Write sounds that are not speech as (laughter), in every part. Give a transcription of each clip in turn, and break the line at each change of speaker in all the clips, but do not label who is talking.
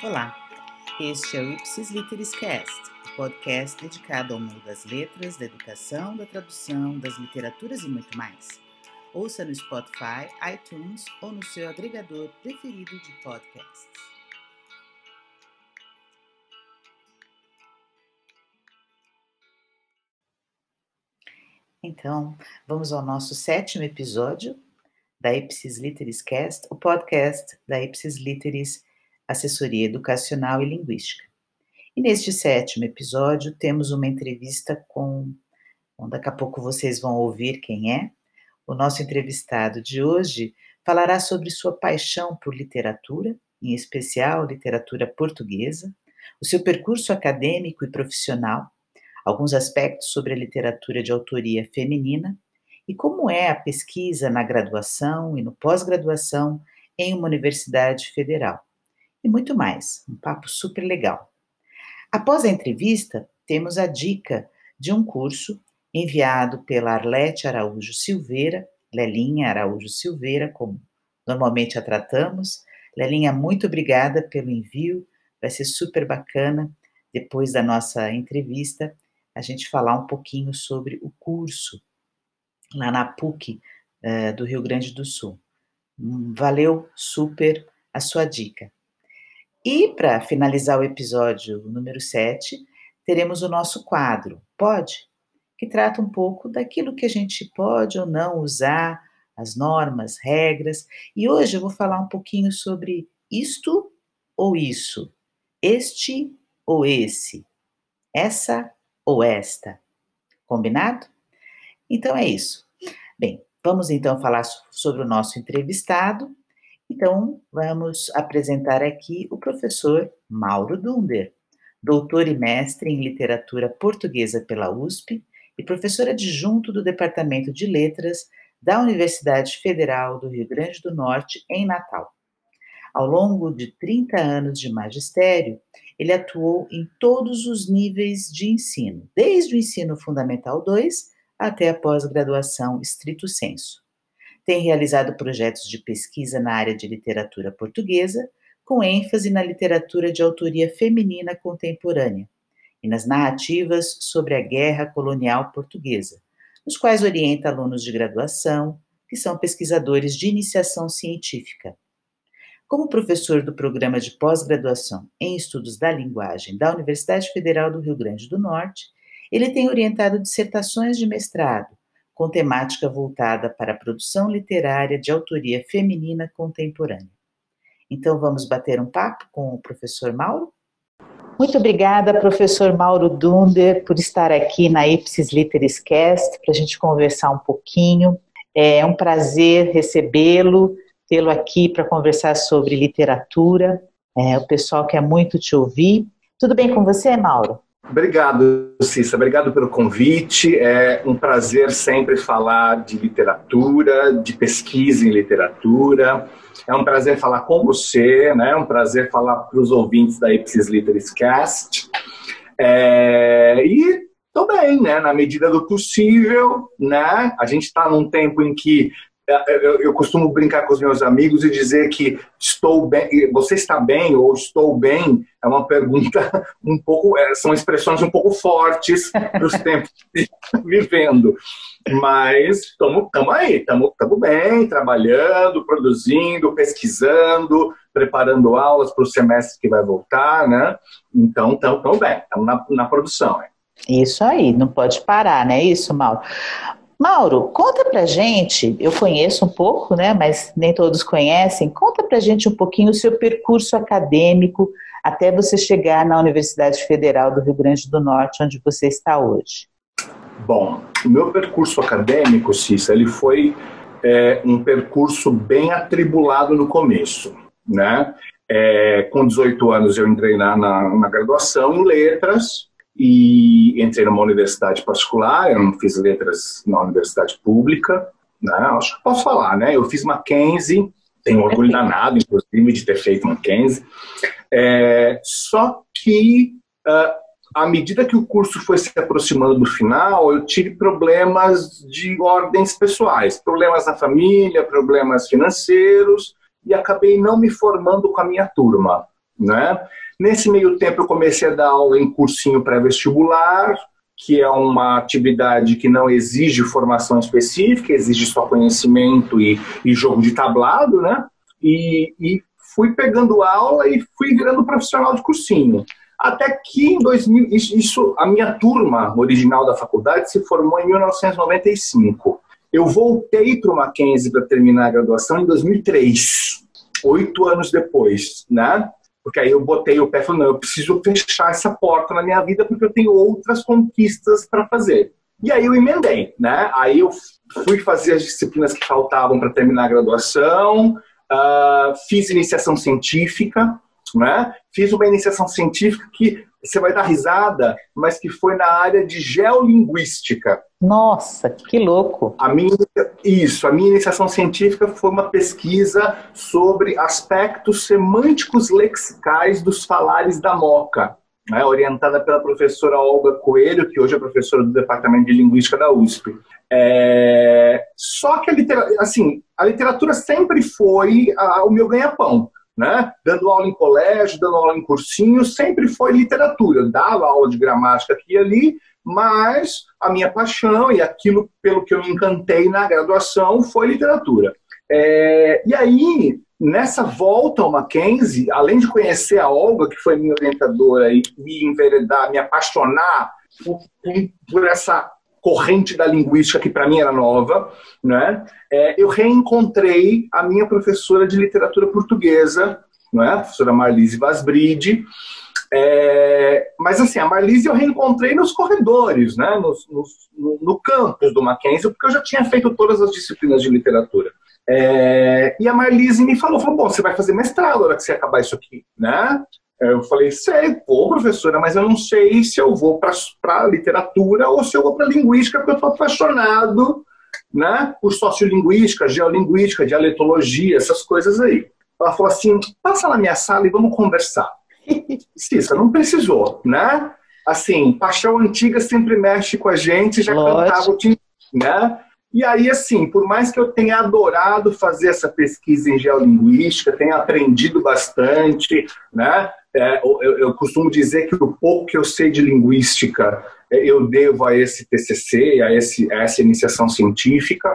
Olá, este é o Ipsis Literis Cast, podcast dedicado ao mundo das letras, da educação, da tradução, das literaturas e muito mais. Ouça no Spotify, iTunes ou no seu agregador preferido de podcasts. Então, vamos ao nosso sétimo episódio da Ipsis Literis Cast, o podcast da Ipsis Literis Assessoria Educacional e Linguística. E neste sétimo episódio temos uma entrevista com, bom, daqui a pouco vocês vão ouvir quem é. O nosso entrevistado de hoje falará sobre sua paixão por literatura, em especial literatura portuguesa, o seu percurso acadêmico e profissional, alguns aspectos sobre a literatura de autoria feminina e como é a pesquisa na graduação e no pós-graduação em uma universidade federal e muito mais. Um papo super legal. Após a entrevista, temos a dica de um curso enviado pela Arlete Araújo Silveira, Lelinha Araújo Silveira, como normalmente a tratamos. Lelinha, muito obrigada pelo envio, vai ser super bacana depois da nossa entrevista a gente falar um pouquinho sobre o curso lá na PUC uh, do Rio Grande do Sul. Hum, valeu super a sua dica. E para finalizar o episódio número 7, teremos o nosso quadro Pode, que trata um pouco daquilo que a gente pode ou não usar, as normas, regras. E hoje eu vou falar um pouquinho sobre isto ou isso, este ou esse, essa ou esta. Combinado? Então é isso. Bem, vamos então falar sobre o nosso entrevistado então, vamos apresentar aqui o professor Mauro Dunder, doutor e mestre em literatura portuguesa pela USP e professor adjunto do Departamento de Letras da Universidade Federal do Rio Grande do Norte, em Natal. Ao longo de 30 anos de magistério, ele atuou em todos os níveis de ensino, desde o ensino fundamental 2 até a pós-graduação estrito senso tem realizado projetos de pesquisa na área de literatura portuguesa, com ênfase na literatura de autoria feminina contemporânea e nas narrativas sobre a guerra colonial portuguesa, nos quais orienta alunos de graduação, que são pesquisadores de iniciação científica. Como professor do programa de pós-graduação em estudos da linguagem da Universidade Federal do Rio Grande do Norte, ele tem orientado dissertações de mestrado com temática voltada para a produção literária de autoria feminina contemporânea. Então, vamos bater um papo com o professor Mauro? Muito obrigada, professor Mauro Dunder, por estar aqui na Ipsis Literis Cast para a gente conversar um pouquinho. É um prazer recebê-lo, tê-lo aqui para conversar sobre literatura. É, o pessoal quer muito te ouvir. Tudo bem com você, Mauro?
Obrigado, Cissa. Obrigado pelo convite. É um prazer sempre falar de literatura, de pesquisa em literatura. É um prazer falar com você, né? É um prazer falar para os ouvintes da Ipsis Literis Cast. É... E estou bem, né? Na medida do possível, né? A gente está num tempo em que eu, eu, costumo brincar com os meus amigos e dizer que estou bem, você está bem ou estou bem é uma pergunta (laughs) um pouco, é, são expressões um pouco fortes dos tempos que estamos vivendo. Mas estamos aí, estamos bem, trabalhando, produzindo, pesquisando, preparando aulas para o semestre que vai voltar, né? Então, estamos bem, estamos na, na produção.
Isso aí, não pode parar, né? Isso, Mauro. Mauro, conta pra gente, eu conheço um pouco, né, mas nem todos conhecem, conta pra gente um pouquinho o seu percurso acadêmico até você chegar na Universidade Federal do Rio Grande do Norte, onde você está hoje.
Bom, o meu percurso acadêmico, Cissa, ele foi é, um percurso bem atribulado no começo, né? É, com 18 anos eu entrei na, na, na graduação em letras, e entrei numa universidade particular, eu não fiz letras na universidade pública, né? acho que posso falar, né? Eu fiz Mackenzie, tenho orgulho danado, inclusive, de ter feito Mackenzie, é, só que uh, à medida que o curso foi se aproximando do final, eu tive problemas de ordens pessoais, problemas na família, problemas financeiros, e acabei não me formando com a minha turma. né? Nesse meio tempo eu comecei a dar aula em cursinho pré-vestibular, que é uma atividade que não exige formação específica, exige só conhecimento e, e jogo de tablado, né? E, e, fui pegando aula e fui virando profissional de cursinho. Até que em 2000, isso, a minha turma original da faculdade se formou em 1995. Eu voltei para o Mackenzie para terminar a graduação em 2003, oito anos depois, né? Porque aí eu botei o pé e falei, não, eu preciso fechar essa porta na minha vida porque eu tenho outras conquistas para fazer. E aí eu emendei, né? Aí eu fui fazer as disciplinas que faltavam para terminar a graduação, uh, fiz iniciação científica, né? Fiz uma iniciação científica que você vai dar risada, mas que foi na área de geolinguística.
Nossa, que louco!
A minha, isso, a minha iniciação científica foi uma pesquisa sobre aspectos semânticos lexicais dos falares da Moca, né, orientada pela professora Olga Coelho, que hoje é professora do Departamento de Linguística da USP. É, só que a literatura, assim, a literatura sempre foi a, o meu ganha-pão né? Dando aula em colégio, dando aula em cursinho, sempre foi literatura. Eu dava aula de gramática aqui e ali, mas a minha paixão e aquilo pelo que eu me encantei na graduação foi literatura. É, e aí, nessa volta ao Mackenzie, além de conhecer a Olga, que foi minha orientadora, e me enveredar, me apaixonar por, por essa corrente da linguística que para mim era nova, né? É, eu reencontrei a minha professora de literatura portuguesa, né? a professora Marlise Vasbride, é, mas assim, a Marlise eu reencontrei nos corredores, né? no, no campus do Mackenzie, porque eu já tinha feito todas as disciplinas de literatura. É, e a Marlise me falou, falou, bom, você vai fazer mestrado na hora que você acabar isso aqui, né? Eu falei, sei, pô, professora, mas eu não sei se eu vou para literatura ou se eu vou para linguística, porque eu estou apaixonado né, por sociolinguística, geolinguística, dialetologia, essas coisas aí. Ela falou assim, passa na minha sala e vamos conversar. (laughs) Cissa, não precisou, né? Assim, paixão antiga sempre mexe com a gente, já Lógico. cantava o né? E aí, assim, por mais que eu tenha adorado fazer essa pesquisa em geolinguística, tenha aprendido bastante, né? É, eu, eu, costumo dizer que o pouco que eu sei de linguística é, eu devo a esse TCC, a, esse, a essa iniciação científica,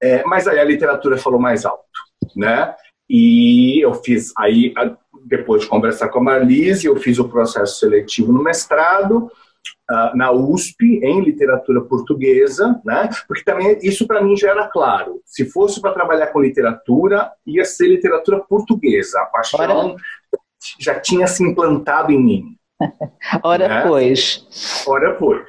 é, mas aí a literatura falou mais alto, né? E eu fiz, aí, depois de conversar com a Marlise, eu fiz o processo seletivo no mestrado, uh, na USP, em literatura portuguesa, né? Porque também isso para mim já era claro. Se fosse para trabalhar com literatura, ia ser literatura portuguesa. A paixão já tinha se implantado em mim. (laughs)
Ora, né? pois.
Ora, pois.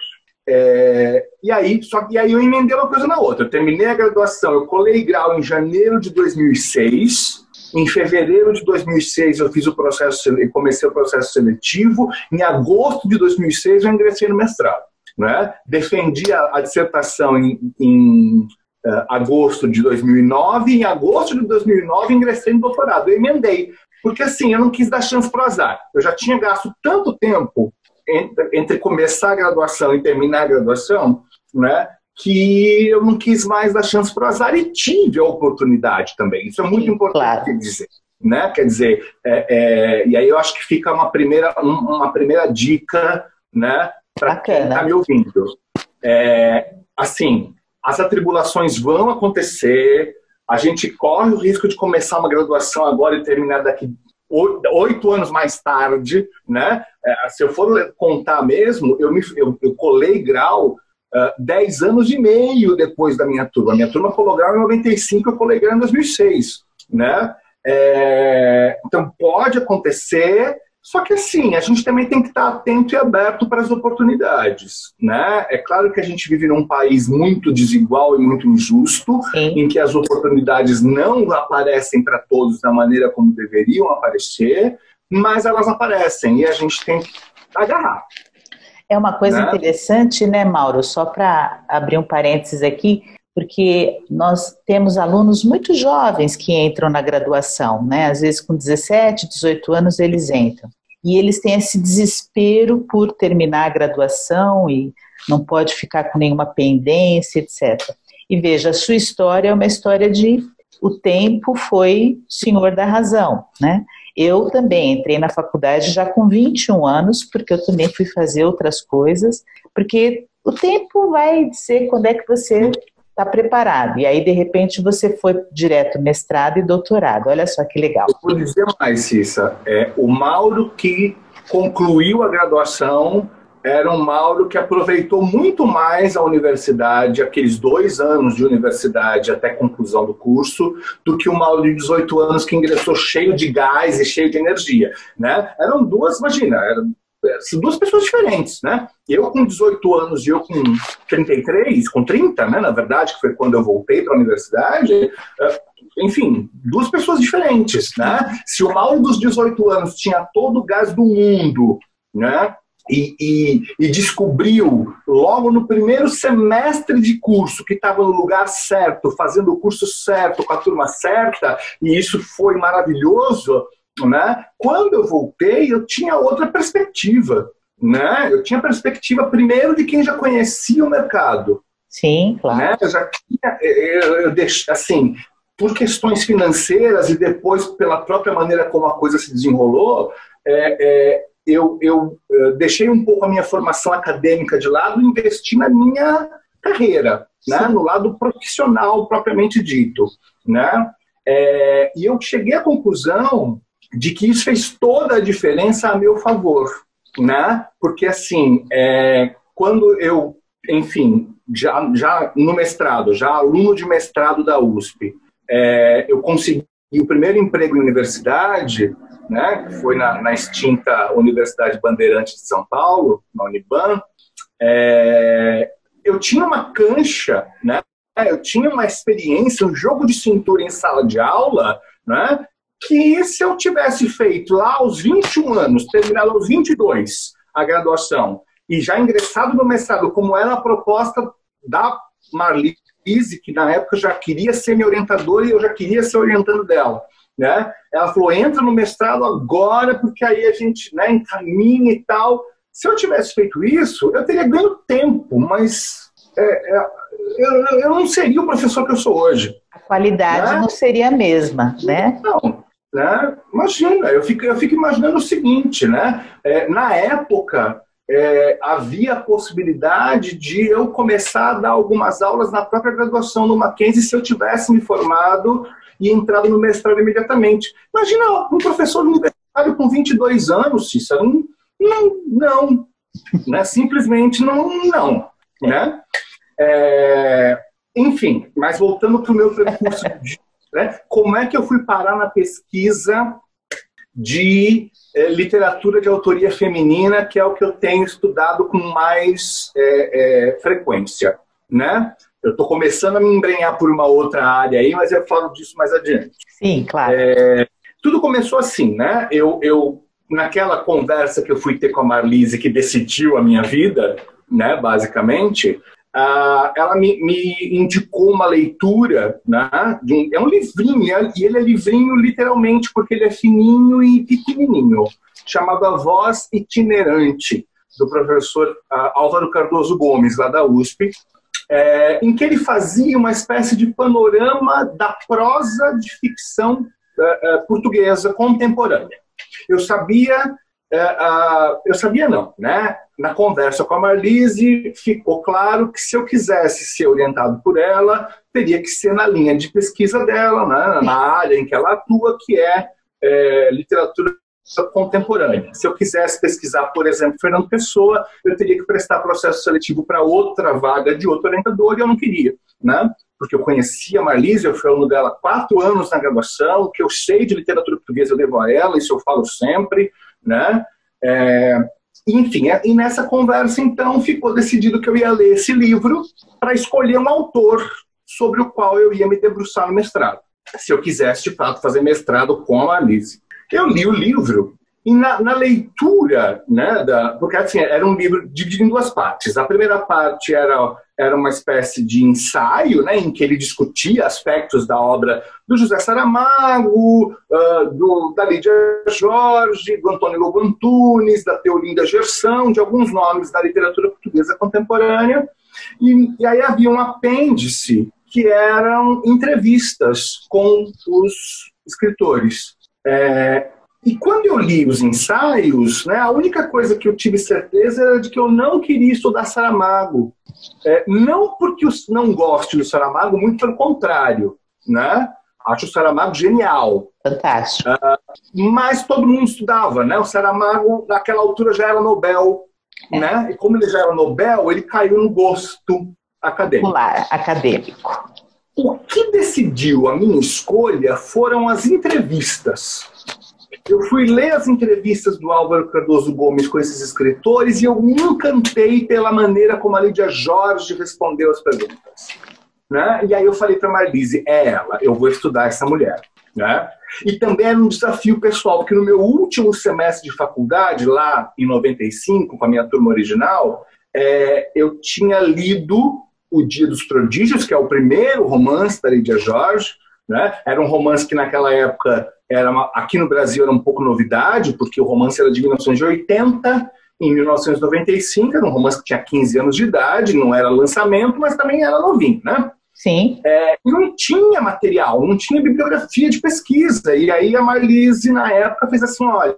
É, e aí, só que aí eu emendei uma coisa na outra. Eu terminei a graduação, eu colei grau em janeiro de 2006. Em fevereiro de 2006 eu fiz o processo, comecei o processo seletivo. Em agosto de 2006 eu ingressei no mestrado. Né? Defendi a, a dissertação em, em uh, agosto de 2009. Em agosto de 2009 ingressei no doutorado. Eu emendei. Porque assim, eu não quis dar chance para o azar. Eu já tinha gasto tanto tempo entre, entre, começar a graduação e terminar a graduação, né, que eu não quis mais dar chance para o azar e tive a oportunidade também. Isso é muito Sim, importante claro. dizer. Né? Quer dizer, é, é, e aí eu acho que fica uma primeira, uma primeira dica né, para quem está me ouvindo. É, assim, as atribulações vão acontecer, a gente corre o risco de começar uma graduação agora e terminar daqui oito anos mais tarde, né? É, se eu for contar mesmo, eu, me, eu, eu colei grau uh, dez anos e meio depois da minha turma. A minha turma colou grau em 95, eu colei grau em 2006, né? É, então pode acontecer só que assim, a gente também tem que estar atento e aberto para as oportunidades, né? É claro que a gente vive num país muito desigual e muito injusto, Sim. em que as oportunidades não aparecem para todos da maneira como deveriam aparecer, mas elas aparecem e a gente tem que agarrar.
É uma coisa né? interessante, né, Mauro? Só para abrir um parênteses aqui, porque nós temos alunos muito jovens que entram na graduação, né? Às vezes com 17, 18 anos eles entram. E eles têm esse desespero por terminar a graduação e não pode ficar com nenhuma pendência, etc. E veja, a sua história é uma história de o tempo foi senhor da razão, né? Eu também entrei na faculdade já com 21 anos, porque eu também fui fazer outras coisas, porque o tempo vai dizer quando é que você está preparado. E aí, de repente, você foi direto mestrado e doutorado. Olha só que legal.
Eu vou dizer mais, Cissa. É, o Mauro que concluiu a graduação era um Mauro que aproveitou muito mais a universidade, aqueles dois anos de universidade até conclusão do curso, do que o Mauro de 18 anos que ingressou cheio de gás e cheio de energia. Né? Eram duas, imagina, eram duas pessoas diferentes, né? Eu com 18 anos e eu com 33, com 30, né, na verdade, que foi quando eu voltei para a universidade, eh, enfim, duas pessoas diferentes, né? Se o Mauro dos 18 anos tinha todo o gás do mundo, né? E, e, e, descobriu logo no primeiro semestre de curso que estava no lugar certo, fazendo o curso certo, com a turma certa, e isso foi maravilhoso. Né? Quando eu voltei, eu tinha outra perspectiva. Né? Eu tinha perspectiva, primeiro, de quem já conhecia o mercado.
Sim, claro.
Né? Eu já tinha, eu, eu assim, por questões financeiras e depois pela própria maneira como a coisa se desenrolou, é, é, eu, eu, eu, deixei um pouco a minha formação acadêmica de lado e investi na minha carreira, né? no lado profissional propriamente dito. Né? É, e eu cheguei à conclusão de que isso fez toda a diferença a meu favor, né? Porque assim, é, quando eu, enfim, já, já no mestrado, já aluno de mestrado da USP, é, eu consegui o primeiro emprego em universidade, né? Que foi na, na extinta Universidade Bandeirantes de São Paulo, na Uniban. É, eu tinha uma cancha, né? Eu tinha uma experiência, um jogo de cintura em sala de aula, né? que se eu tivesse feito lá aos 21 anos, terminado aos 22 a graduação, e já ingressado no mestrado, como era a proposta da Marlise, que na época já queria ser minha orientadora e eu já queria ser orientando dela. Né? Ela falou, entra no mestrado agora, porque aí a gente né, encaminha e tal. Se eu tivesse feito isso, eu teria ganho tempo, mas é, é, eu, eu, não seria o professor que eu sou hoje.
A qualidade né? não seria a mesma, né?
Não, né? Imagina, eu fico, eu fico imaginando o seguinte, né? É, na época, é, havia a possibilidade de eu começar a dar algumas aulas na própria graduação no Mackenzie se eu tivesse me formado e entrado no mestrado imediatamente. Imagina um professor universitário com 22 anos, Cícero, não, não, não né? simplesmente não, não, né? É, enfim, mas voltando para o meu percurso né? Como é que eu fui parar na pesquisa de é, literatura de autoria feminina, que é o que eu tenho estudado com mais é, é, frequência? Né? Eu estou começando a me embrenhar por uma outra área aí, mas eu falo disso mais adiante.
Sim, claro.
tudo começou assim, né? Eu, eu, naquela conversa que eu fui ter com a Marlise, que decidiu a minha vida, né, basicamente, Uh, ela me, me, indicou uma leitura, né, um, é um livrinho, e ele é livrinho literalmente porque ele é fininho e pequenininho, chamado A Voz Itinerante, do professor uh, Álvaro Cardoso Gomes, lá da USP, é, em que ele fazia uma espécie de panorama da prosa de ficção uh, uh, portuguesa contemporânea. Eu sabia Uh, eu sabia não, né? Na conversa com a Marlise, ficou claro que se eu quisesse ser orientado por ela, teria que ser na linha de pesquisa dela, né? na área em que ela atua, que é, é literatura contemporânea. Se eu quisesse pesquisar, por exemplo, Fernando Pessoa, eu teria que prestar processo seletivo para outra vaga de outro orientador e eu não queria, né? Porque eu conhecia a Marlise, eu fui aluno dela quatro anos na graduação, o que eu sei de literatura portuguesa eu devo a ela, isso eu falo sempre né? É, enfim, é, e nessa conversa, então, ficou decidido que eu ia ler esse livro para escolher um autor sobre o qual eu ia me debruçar no mestrado, se eu quisesse, de fato, fazer mestrado com a Alice. Eu li o livro e na, na, leitura, né, da, porque assim, era um livro dividido em duas partes. A primeira parte era, era uma espécie de ensaio, né, em que ele discutia aspectos da obra do José Saramago, uh, do, da Lídia Jorge, do Antônio Lobo Antunes, da Teolinda Gerson, de alguns nomes da literatura portuguesa contemporânea. E, e aí havia um apêndice que eram entrevistas com os escritores. É, e quando eu li os ensaios, né, a única coisa que eu tive certeza era de que eu não queria estudar Saramago. É, não porque eu não gosto do Saramago, muito pelo contrário. Né? Acho o Saramago genial.
Fantástico. Uh,
mas todo mundo estudava, né? O Saramago, naquela altura, já era Nobel. É. Né? E como ele já era Nobel, ele caiu no gosto acadêmico.
Popular, acadêmico.
O que decidiu a minha escolha foram as entrevistas. Eu fui ler as entrevistas do Álvaro Cardoso Gomes com esses escritores e eu me encantei pela maneira como a Lídia Jorge respondeu as perguntas. Né? E aí eu falei para a Marlise, é ela, eu vou estudar essa mulher. Né? E também era um desafio pessoal, porque no meu último semestre de faculdade, lá em 95, com a minha turma original, é, eu tinha lido O Dia dos Prodígios, que é o primeiro romance da Lídia Jorge. Né? Era um romance que naquela época, era uma, aqui no Brasil, era um pouco novidade, porque o romance era de 1980, em 1995, era um romance que tinha 15 anos de idade, não era lançamento, mas também era novinho, né?
Sim.
É, não tinha material, não tinha bibliografia de pesquisa. E aí a Marlise, na época, fez assim: olha,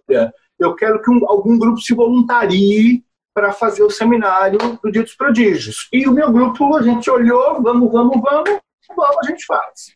eu quero que um, algum grupo se voluntarie para fazer o seminário do Dia dos Prodígios. E o meu grupo, a gente olhou, vamos, vamos, vamos, vamos, a gente faz.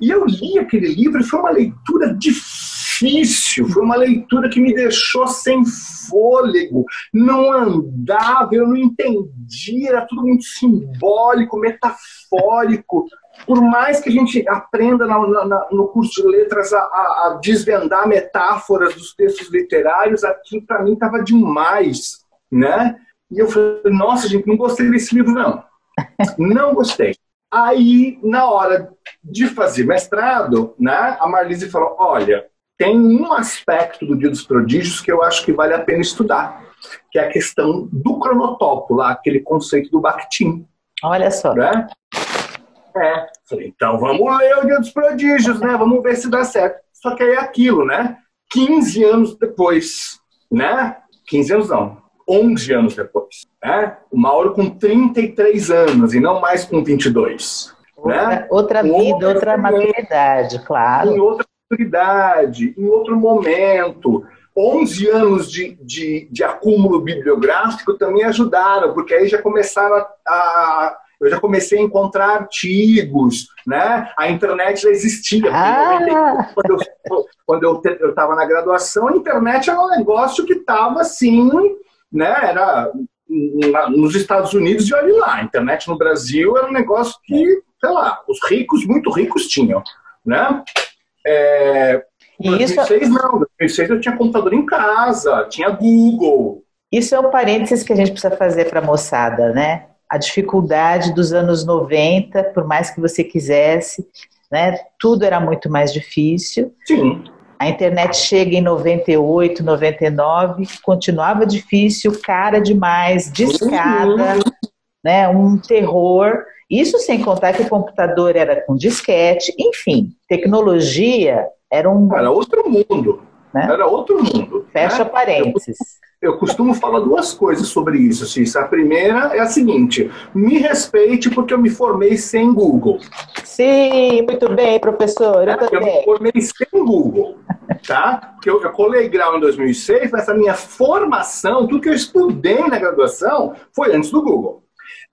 E eu li aquele livro e foi uma leitura difícil, foi uma leitura que me deixou sem fôlego, não andava, eu não entendia, era tudo muito simbólico, metafórico. Por mais que a gente aprenda na, na, no curso de letras a, a, a desvendar metáforas dos textos literários, aqui para mim estava demais, né? E eu falei, nossa, gente, não gostei desse livro, não. (laughs) Não gostei. Aí, na hora de fazer mestrado, né, a Marlise falou: olha, tem um aspecto do Dia dos Prodígios que eu acho que vale a pena estudar, que é a questão do cronotopo, lá, aquele conceito do Bakhtin.
Olha só.
Né? É, falei, então vamos ler o Dia dos Prodígios, né? Vamos ver se dá certo. Só que aí é aquilo, né? 15 anos depois, né? 15 anos não, 11 anos depois. Né? O Mauro com 33 anos e não mais com 22.
Outra, né? outra vida, outra, outra maturidade, claro.
Em outra maturidade, em outro momento. 11 anos de, de, de, acúmulo bibliográfico também ajudaram, porque aí já começaram a, a eu já comecei a encontrar artigos, né? A internet já existia.
Ah.
Quando eu quando eu estava na graduação, a internet era um negócio que estava assim né, era nos Estados Unidos e olha lá, a internet no Brasil era um negócio que, sei lá, os ricos, muito ricos tinham, né? É, em 2006 isso... não, em 2006 eu tinha computador em casa, tinha Google.
Isso é um parênteses que a gente precisa fazer para a moçada, né? A dificuldade dos anos 90, por mais que você quisesse, né? Tudo era muito mais difícil.
Sim.
A internet chega em 98, 99, continuava difícil, cara demais, discada, uhum. né? Um terror. Isso sem contar que o computador era com disquete, enfim, tecnologia era um.
Era outro mundo. Né? Era outro mundo.
Fecha né? parênteses.
Eu costumo falar duas coisas sobre isso, Cissa. A primeira é a seguinte: me respeite porque eu me formei sem Google.
Sim, muito bem, professor. Eu,
é, eu me formei sem Google, tá? Porque eu, eu colei grau em 2006, mas a minha formação, tudo que eu estudei na graduação, foi antes do Google.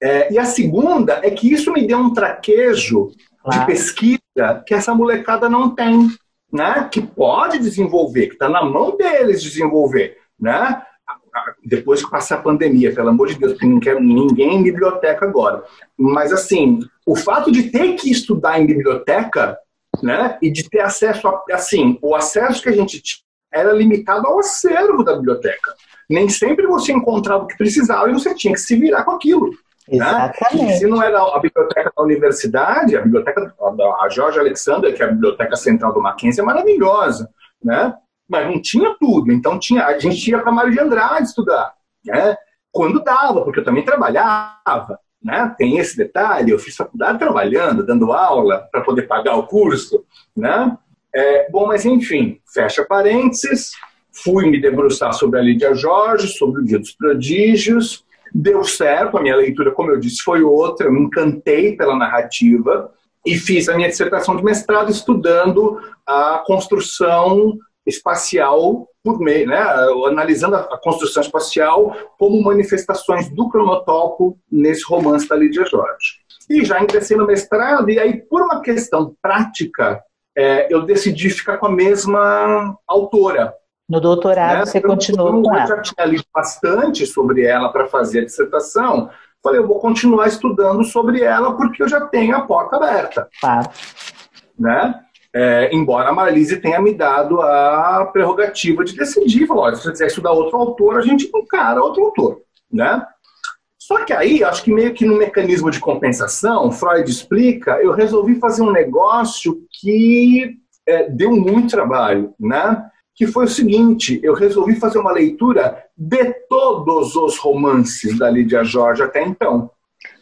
É, e a segunda é que isso me deu um traquejo claro. de pesquisa que essa molecada não tem, né? Que pode desenvolver, que está na mão deles desenvolver, né? Depois que passar a pandemia, pelo amor de Deus, porque não quero ninguém em biblioteca agora. Mas, assim, o fato de ter que estudar em biblioteca, né, e de ter acesso a, assim, o acesso que a gente tinha era limitado ao acervo da biblioteca. Nem sempre você encontrava o que precisava e você tinha que se virar com aquilo. Né? Exatamente. Né? Se não era a biblioteca da universidade, a biblioteca da Jorge Alexander, que é a biblioteca central do Mackenzie, é maravilhosa, né? Mas não tinha tudo. Então tinha, a gente ia para Mário de Andrade estudar, né? Quando dava, porque eu também trabalhava, né? Tem esse detalhe, eu fiz faculdade trabalhando, dando aula para poder pagar o curso, né? É, bom, mas enfim, fecha parênteses, fui me debruçar sobre a Lídia Jorge, sobre o Dia dos Prodígios, deu certo, a minha leitura, como eu disse, foi outra, eu me encantei pela narrativa, e fiz a minha dissertação de mestrado estudando a construção espacial por meio, né, analisando a construção espacial como manifestações do cronotopo nesse romance da Lídia Jorge. E já ingressei no mestrado, e aí, por uma questão prática, é, eu decidi ficar com a mesma autora.
No doutorado, né? você continuou com ela?
Eu já tinha lido bastante sobre ela para fazer a dissertação, Falei, eu vou continuar estudando sobre ela porque eu já tenho a porta aberta.
Claro.
Né? É, embora a Marlise tenha me dado a prerrogativa de decidir, falou, se você quiser estudar outro autor, a gente encara outro autor, né? Só que aí, acho que meio que no mecanismo de compensação, Freud explica, eu resolvi fazer um negócio que é, deu muito trabalho, né? que foi o seguinte: eu resolvi fazer uma leitura de todos os romances da Lídia Jorge até então.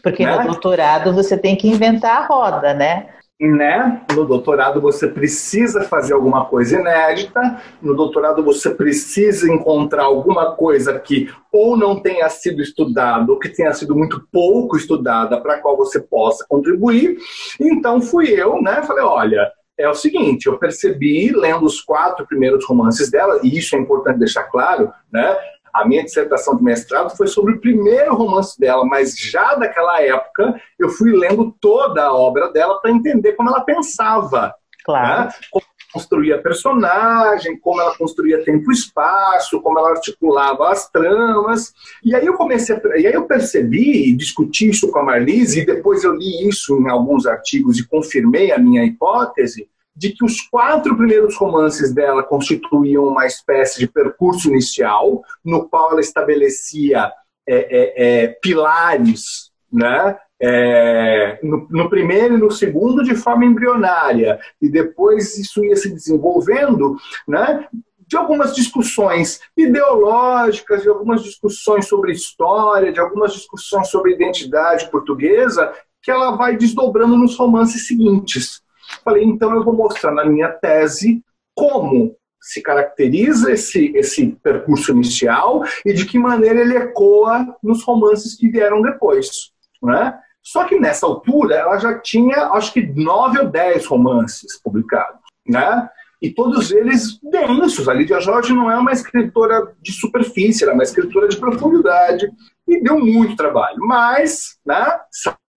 Porque né? no doutorado você tem que inventar a roda, né?
Né? No doutorado você precisa fazer alguma coisa inédita, no doutorado você precisa encontrar alguma coisa que ou não tenha sido estudado, ou que tenha sido muito pouco estudada, para a qual você possa contribuir. Então fui eu, né? Falei, olha, é o seguinte, eu percebi, lendo os quatro primeiros romances dela, e isso é importante deixar claro, né? A minha dissertação de mestrado foi sobre o primeiro romance dela, mas já daquela época eu fui lendo toda a obra dela para entender como ela pensava.
Claro.
Né? Como construía personagem, como ela construía tempo e espaço, como ela articulava as tramas. E aí eu comecei, a, e aí eu percebi e discuti isso com a Marlise e depois eu li isso em alguns artigos e confirmei a minha hipótese de que os quatro primeiros romances dela constituíam uma espécie de percurso inicial no qual ela estabelecia é, é, é, pilares, né? é, no, no, primeiro e no segundo de forma embrionária, e depois isso ia se desenvolvendo, né? de algumas discussões ideológicas, de algumas discussões sobre história, de algumas discussões sobre identidade portuguesa, que ela vai desdobrando nos romances seguintes. Falei, então eu vou mostrar na minha tese como se caracteriza esse, esse percurso inicial e de que maneira ele ecoa nos romances que vieram depois. Né? Só que nessa altura ela já tinha, acho que, nove ou dez romances publicados, né? E todos eles densos. A Lídia Jorge não é uma escritora de superfície, ela é uma escritora de profundidade. E deu muito trabalho. Mas, né?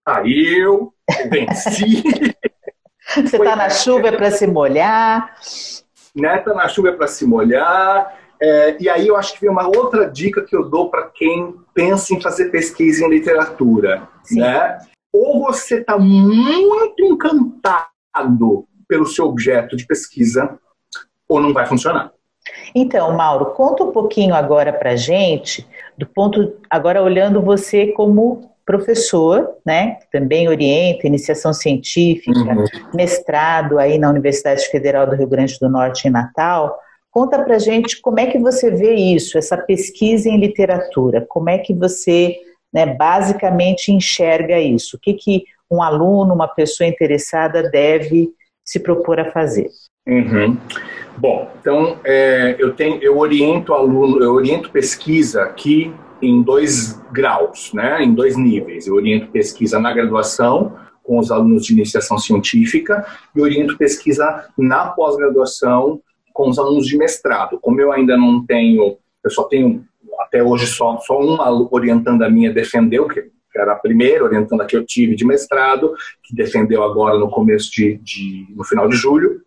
Saiu, venci. (laughs) (laughs)
Você está na chuva para se molhar.
Né? Tá na chuva para se molhar. É, e aí eu acho que vem uma outra dica que eu dou para quem pensa em fazer pesquisa em literatura. Né? Ou você está muito encantado pelo seu objeto de pesquisa, ou não vai funcionar.
Então, Mauro, conta um pouquinho agora para gente, do ponto, agora olhando você como professor, né, que também orienta iniciação científica, uhum. mestrado aí na Universidade Federal do Rio Grande do Norte em Natal. Conta para gente como é que você vê isso, essa pesquisa em literatura, como é que você né, basicamente enxerga isso? O que, que um aluno, uma pessoa interessada deve se propor a fazer?
Uhum. Bom, então é, eu tenho, eu oriento aluno, eu oriento pesquisa aqui em dois graus, né, em dois níveis. Eu oriento pesquisa na graduação com os alunos de iniciação científica e oriento pesquisa na pós-graduação com os alunos de mestrado. Como eu ainda não tenho, eu só tenho até hoje só, só uma orientanda minha defendeu, que era a primeira orientanda que eu tive de mestrado, que defendeu agora no começo de, de no final de julho.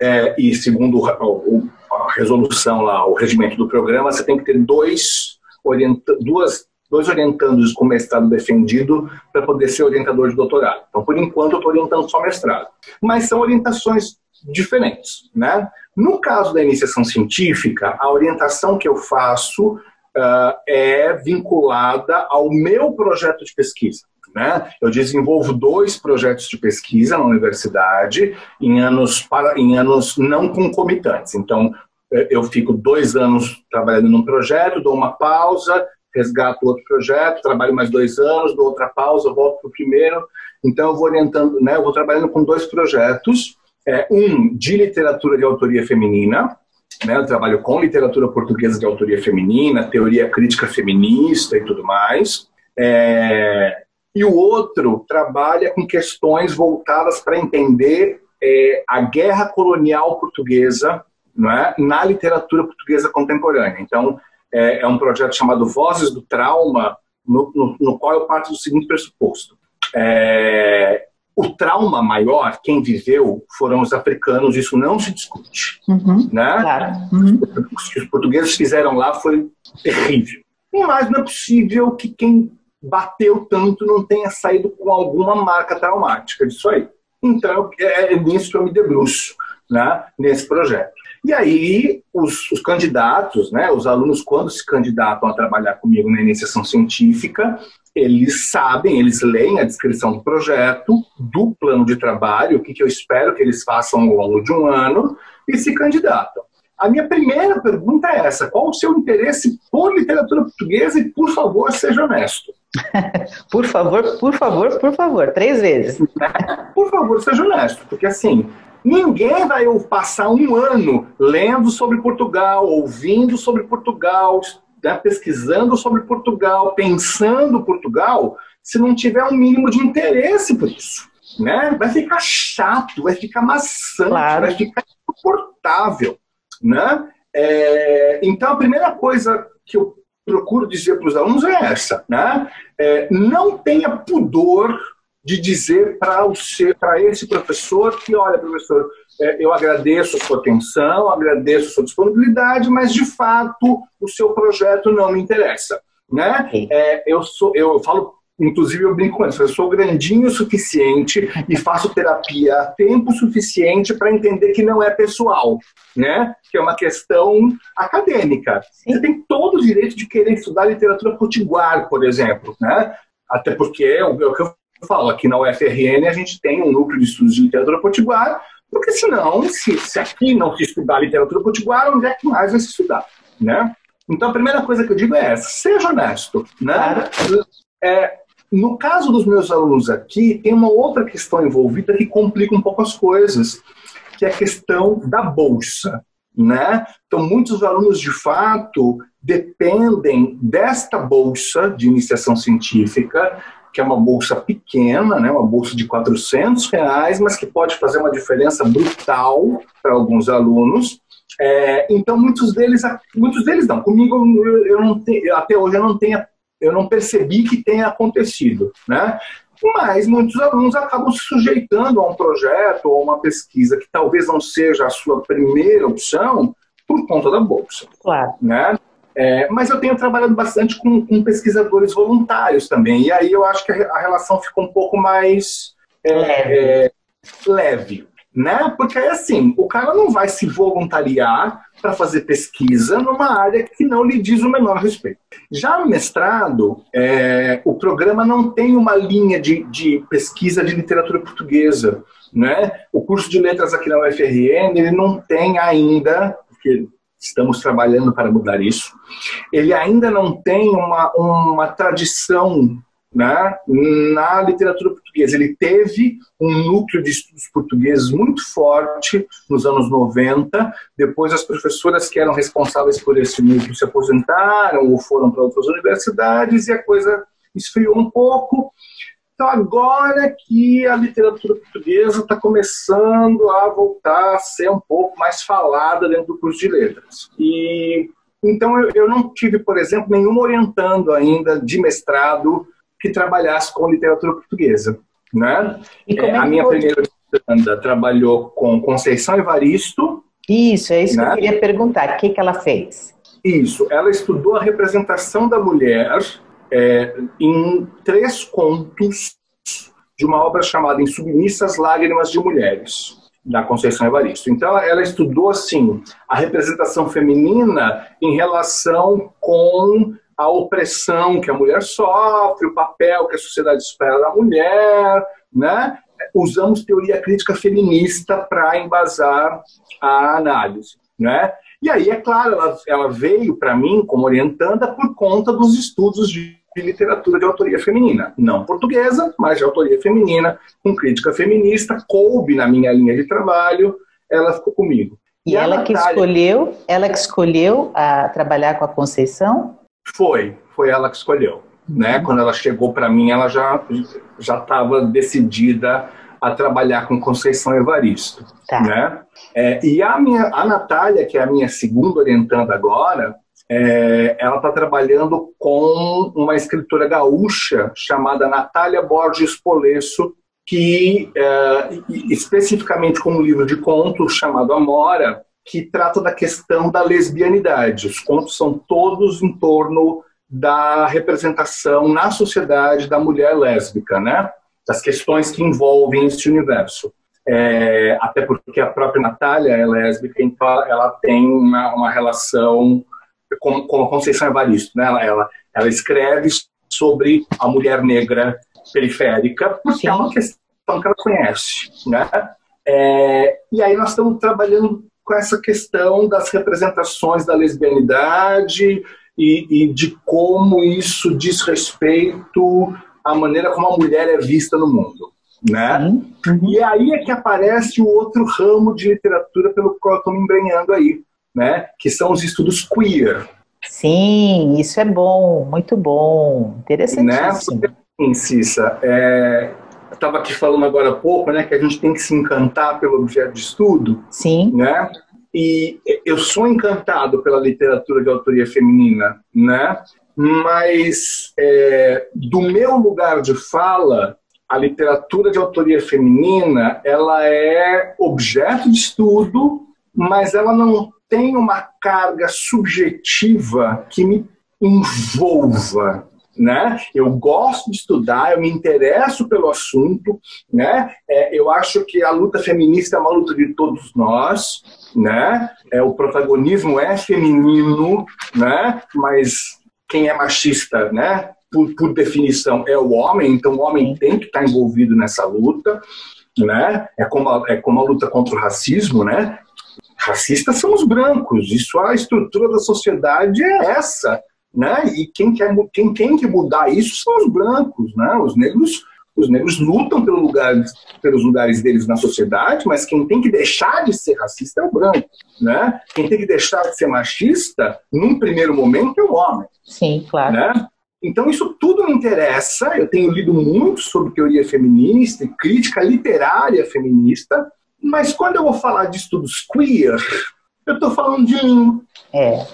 É, e segundo o, a resolução lá, o regimento do programa, você tem que ter dois, orienta, duas, dois orientandos com mestrado defendido para poder ser orientador de doutorado. Então, por enquanto, eu estou orientando só mestrado. Mas são orientações diferentes, né? No caso da iniciação científica, a orientação que eu faço uh, é vinculada ao meu projeto de pesquisa. Né? Eu desenvolvo dois projetos de pesquisa na universidade em anos, para, em anos não concomitantes. Então, eu fico dois anos trabalhando num projeto, dou uma pausa, resgato outro projeto, trabalho mais dois anos, dou outra pausa, volto para o primeiro. Então, eu vou orientando, né? eu vou trabalhando com dois projetos. É, um de literatura de autoria feminina, né? Eu trabalho com literatura portuguesa de autoria feminina, teoria crítica feminista e tudo mais. É, e o outro trabalha com questões voltadas para entender é, a guerra colonial portuguesa é, na literatura portuguesa contemporânea. Então, é, é, um projeto chamado Vozes do Trauma, no, no, no qual eu parto do seguinte pressuposto. É, o trauma maior, quem viveu, foram os africanos, isso não se discute. Uhum, né? Claro. Uhum. O que os portugueses fizeram lá foi terrível. Mas não é possível que quem bateu tanto não tenha saído com alguma marca traumática disso aí. Então, é, é nisso que eu me debruço, né, nesse projeto. E aí, os, os, candidatos, né, os alunos, quando se candidatam a trabalhar comigo na iniciação científica, eles sabem, eles leem a descrição do projeto, do plano de trabalho, o que, que eu espero que eles façam ao longo de um ano, e se candidatam. A minha primeira pergunta é essa: qual o seu interesse por literatura portuguesa e, por favor, seja honesto? (laughs)
por favor, por favor, por favor, três vezes.
por favor, seja honesto, porque assim, ninguém vai passar um ano lendo sobre Portugal, ouvindo sobre Portugal, né, pesquisando sobre Portugal, pensando Portugal, se não tiver um mínimo de interesse por isso. Né? Vai ficar chato, vai ficar maçante, claro. vai ficar insuportável. Né? É, então, a primeira coisa que eu procuro dizer para os alunos é essa: né? É, não tenha pudor de dizer para esse professor que, olha, professor, é, eu agradeço a sua atenção, agradeço a sua disponibilidade, mas de fato o seu projeto não me interessa. Né? É, eu, sou, eu falo Inclusive, eu brinco com isso, eu sou grandinho o suficiente e faço terapia a tempo suficiente para entender que não é pessoal, né? Que é uma questão acadêmica. Sim. Você tem todo o direito de querer estudar literatura potiguar, por exemplo, né? Até porque é o, é o que eu falo, aqui na UFRN a gente tem um núcleo de estudos de literatura potiguar, porque senão, se, se aqui não se estudar literatura potiguar, onde é que mais vai se estudar, né? Então, a primeira coisa que eu digo é essa, seja honesto, né? É, no caso dos meus alunos aqui, tem uma outra questão envolvida que complica um pouco as coisas, que é a questão da bolsa. Né? Então, muitos alunos, de fato, dependem desta bolsa de iniciação científica, que é uma bolsa pequena, né? uma bolsa de 400 reais, mas que pode fazer uma diferença brutal para alguns alunos. É, então, muitos deles, muitos deles não. Comigo, eu, não tenho, até hoje, eu não tenho eu não percebi que tenha acontecido, né? Mas muitos alunos acabam se sujeitando a um projeto ou uma pesquisa que talvez não seja a sua primeira opção por conta da bolsa.
Claro.
Né? É, mas eu tenho trabalhado bastante com, com, pesquisadores voluntários também, e aí eu acho que a, relação ficou um pouco mais é, leve. É, leve né? Porque é assim, o cara não vai se voluntariar para fazer pesquisa numa área que não lhe diz o menor respeito. Já no mestrado, é, o programa não tem uma linha de, de, pesquisa de literatura portuguesa, né? O curso de letras aqui na UFRN, ele não tem ainda, porque estamos trabalhando para mudar isso, ele ainda não tem uma, uma tradição né, na literatura portuguesa. Ele teve um núcleo de estudos portugueses muito forte nos anos 90. Depois, as professoras que eram responsáveis por esse núcleo se aposentaram ou foram para outras universidades e a coisa esfriou um pouco. Então, agora que a literatura portuguesa está começando a voltar a ser um pouco mais falada dentro do curso de letras. E então eu, eu não tive, por exemplo, nenhum orientando ainda de mestrado que trabalhasse com literatura portuguesa. Né? É, a minha foi? primeira banda trabalhou com Conceição Evaristo.
Isso, é isso né? que eu queria perguntar. O que, que ela fez?
Isso, ela estudou a representação da mulher é, em três contos de uma obra chamada Em Submissas Lágrimas de Mulheres, da Conceição Evaristo. Então, ela estudou, assim, a representação feminina em relação com a opressão que a mulher sofre, o papel que a sociedade espera da mulher, né? Usamos teoria crítica feminista para embasar a análise, né? E aí, é claro, ela, ela veio para mim como orientanda por conta dos estudos de literatura de autoria feminina, não portuguesa, mas de autoria feminina, com crítica feminista, coube na minha linha de trabalho, ela ficou comigo.
E, e ela Natália... que escolheu, ela que escolheu a trabalhar com a Conceição?
Foi, foi ela que escolheu. né? Quando ela chegou para mim, ela já já estava decidida a trabalhar com Conceição Evaristo, tá. né? É, e a minha a Natália, que é a minha segunda orientanda agora, é, ela está trabalhando com uma escritora gaúcha chamada Natália Borges Polesso, que é, especificamente com um livro de contos chamado Amora, que trata da questão da lesbianidade. Os contos são todos em torno da representação na sociedade da mulher lésbica, né? Das questões que envolvem esse universo. É, até porque a própria Natália é lésbica, então ela tem uma, uma relação com, com a Conceição Evaristo, né? Ela, ela, ela escreve sobre a mulher negra periférica, porque é uma questão que ela conhece, né? É, e aí nós estamos trabalhando com essa questão das representações da lesbianidade e, e de como isso diz respeito à maneira como a mulher é vista no mundo. Né? Uhum. E aí é que aparece o outro ramo de literatura pelo qual eu estou me embrenhando aí, né? que são os estudos queer.
Sim, isso é bom, muito bom, interessantíssimo. Né?
Porque, Cissa, é, estava aqui falando agora há pouco, né, que a gente tem que se encantar pelo objeto de estudo.
Sim.
Né? E eu sou encantado pela literatura de autoria feminina, né? Mas é, do meu lugar de fala, a literatura de autoria feminina, ela é objeto de estudo, mas ela não tem uma carga subjetiva que me envolva, né? Eu gosto de estudar, eu me interesso pelo assunto, né? É, eu acho que a luta feminista é uma luta de todos nós, né? É, o protagonismo é feminino, né? Mas quem é machista, né? Por, por definição é o homem, então o homem tem que estar envolvido nessa luta, né? É como a, é como a luta contra o racismo, né? Racistas são os brancos, isso a estrutura da sociedade é essa né? E quem, quer, quem tem que mudar isso são os brancos, né? Os negros, os negros lutam pelo lugar, pelos lugares deles na sociedade, mas quem tem que deixar de ser racista é o branco, né? Quem tem que deixar de ser machista, num primeiro momento, é o homem.
Sim, claro.
Né? Então, isso tudo me interessa. Eu tenho lido muito sobre teoria feminista e crítica literária feminista, mas quando eu vou falar de estudos queer, eu estou falando de mim.
É.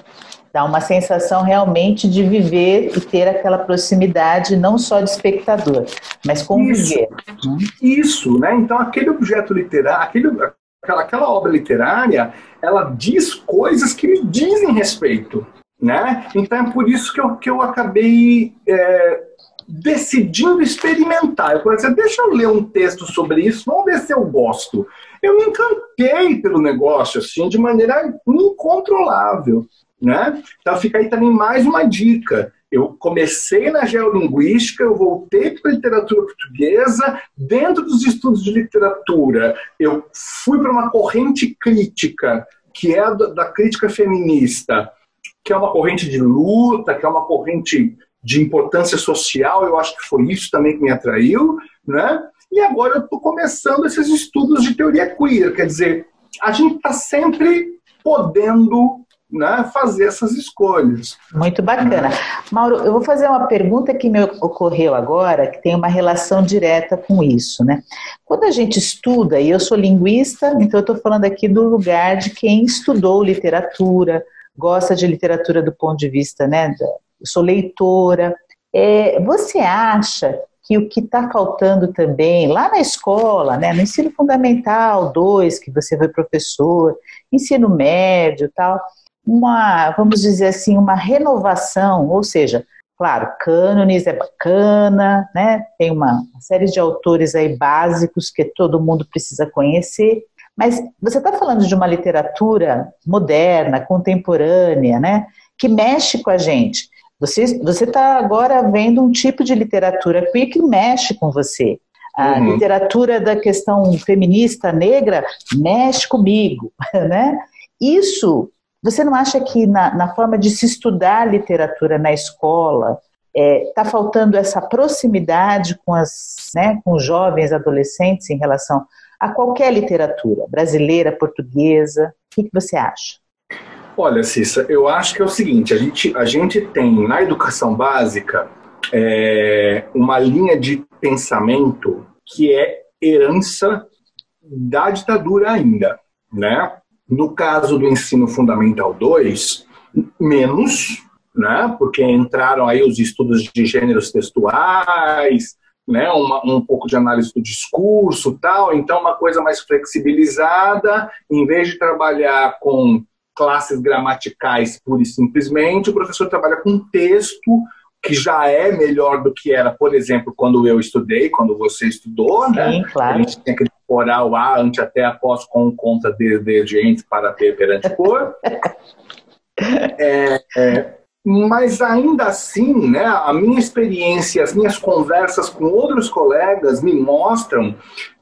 Dá uma sensação realmente de viver e ter aquela proximidade não só de espectador, mas conviver.
Isso, Isso né? Então aquele objeto literário, aquele, aquela, aquela obra literária, ela diz coisas que me dizem respeito, né? Então é por isso que eu, que eu acabei é, decidindo experimentar. Eu falei assim, deixa eu ler um texto sobre isso, vamos ver se eu gosto. Eu me encantei pelo negócio, assim, de maneira incontrolável. Né? Então fica aí também mais uma dica. Eu comecei na geolinguística, eu voltei para a literatura portuguesa. Dentro dos estudos de literatura, eu fui para uma corrente crítica, que é da crítica feminista, que é uma corrente de luta, que é uma corrente de importância social. Eu acho que foi isso também que me atraiu. Né? E agora eu estou começando esses estudos de teoria queer, quer dizer, a gente está sempre podendo né, fazer essas escolhas.
Muito bacana. Mauro, eu vou fazer uma pergunta que me ocorreu agora, que tem uma relação direta com isso. Né? Quando a gente estuda, e eu sou linguista, então eu estou falando aqui do lugar de quem estudou literatura, gosta de literatura do ponto de vista, né? Eu sou leitora. É, você acha que o que está faltando também lá na escola, né, no ensino fundamental 2, que você foi professor, ensino médio tal, uma, vamos dizer assim, uma renovação, ou seja, claro, cânones é bacana, né? Tem uma série de autores aí básicos que todo mundo precisa conhecer, mas você está falando de uma literatura moderna, contemporânea, né? Que mexe com a gente. Você está agora vendo um tipo de literatura que mexe com você. A uhum. literatura da questão feminista negra mexe comigo, (laughs) né? Isso você não acha que na, na forma de se estudar literatura na escola está é, tá faltando essa proximidade com, as, né, com os jovens adolescentes em relação a qualquer literatura, brasileira, portuguesa? O que, que você acha?
Olha, Cissa, eu acho que é o seguinte: a gente, a gente tem na educação básica é, uma linha de pensamento que é herança da ditadura ainda, né? No caso do ensino fundamental 2, menos, né? Porque entraram aí os estudos de gêneros textuais, né? Uma, um pouco de análise do discurso, tal. Então, uma coisa mais flexibilizada, em vez de trabalhar com classes gramaticais pura e simplesmente, o professor trabalha com texto que já é melhor do que era, por exemplo, quando eu estudei, quando você estudou, né?
Sim, claro.
A gente tinha que decorar o A, ante, até, após, com, conta, de, de, gente, para, ter, perante, por. (laughs) é, é, mas ainda assim, né, a minha experiência, as minhas conversas com outros colegas me mostram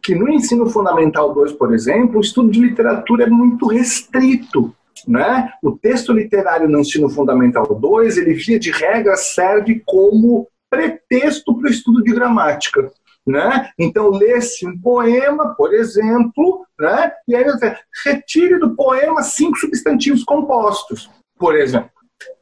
que no ensino fundamental 2, por exemplo, o estudo de literatura é muito restrito. Né? O texto literário no ensino fundamental 2, ele via de regra serve como pretexto para o estudo de gramática. Né? Então, lê-se um poema, por exemplo, né? e aí você retire do poema cinco substantivos compostos, por exemplo.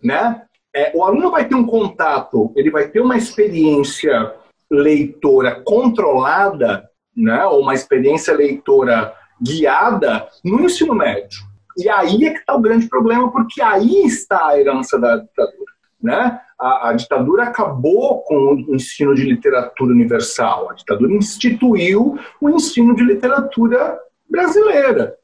Né? É, o aluno vai ter um contato, ele vai ter uma experiência leitora controlada, né? ou uma experiência leitora guiada no ensino médio. E aí é que está o grande problema, porque aí está a herança da ditadura. Né? A, a, ditadura acabou com o ensino de literatura universal. A ditadura instituiu o ensino de literatura brasileira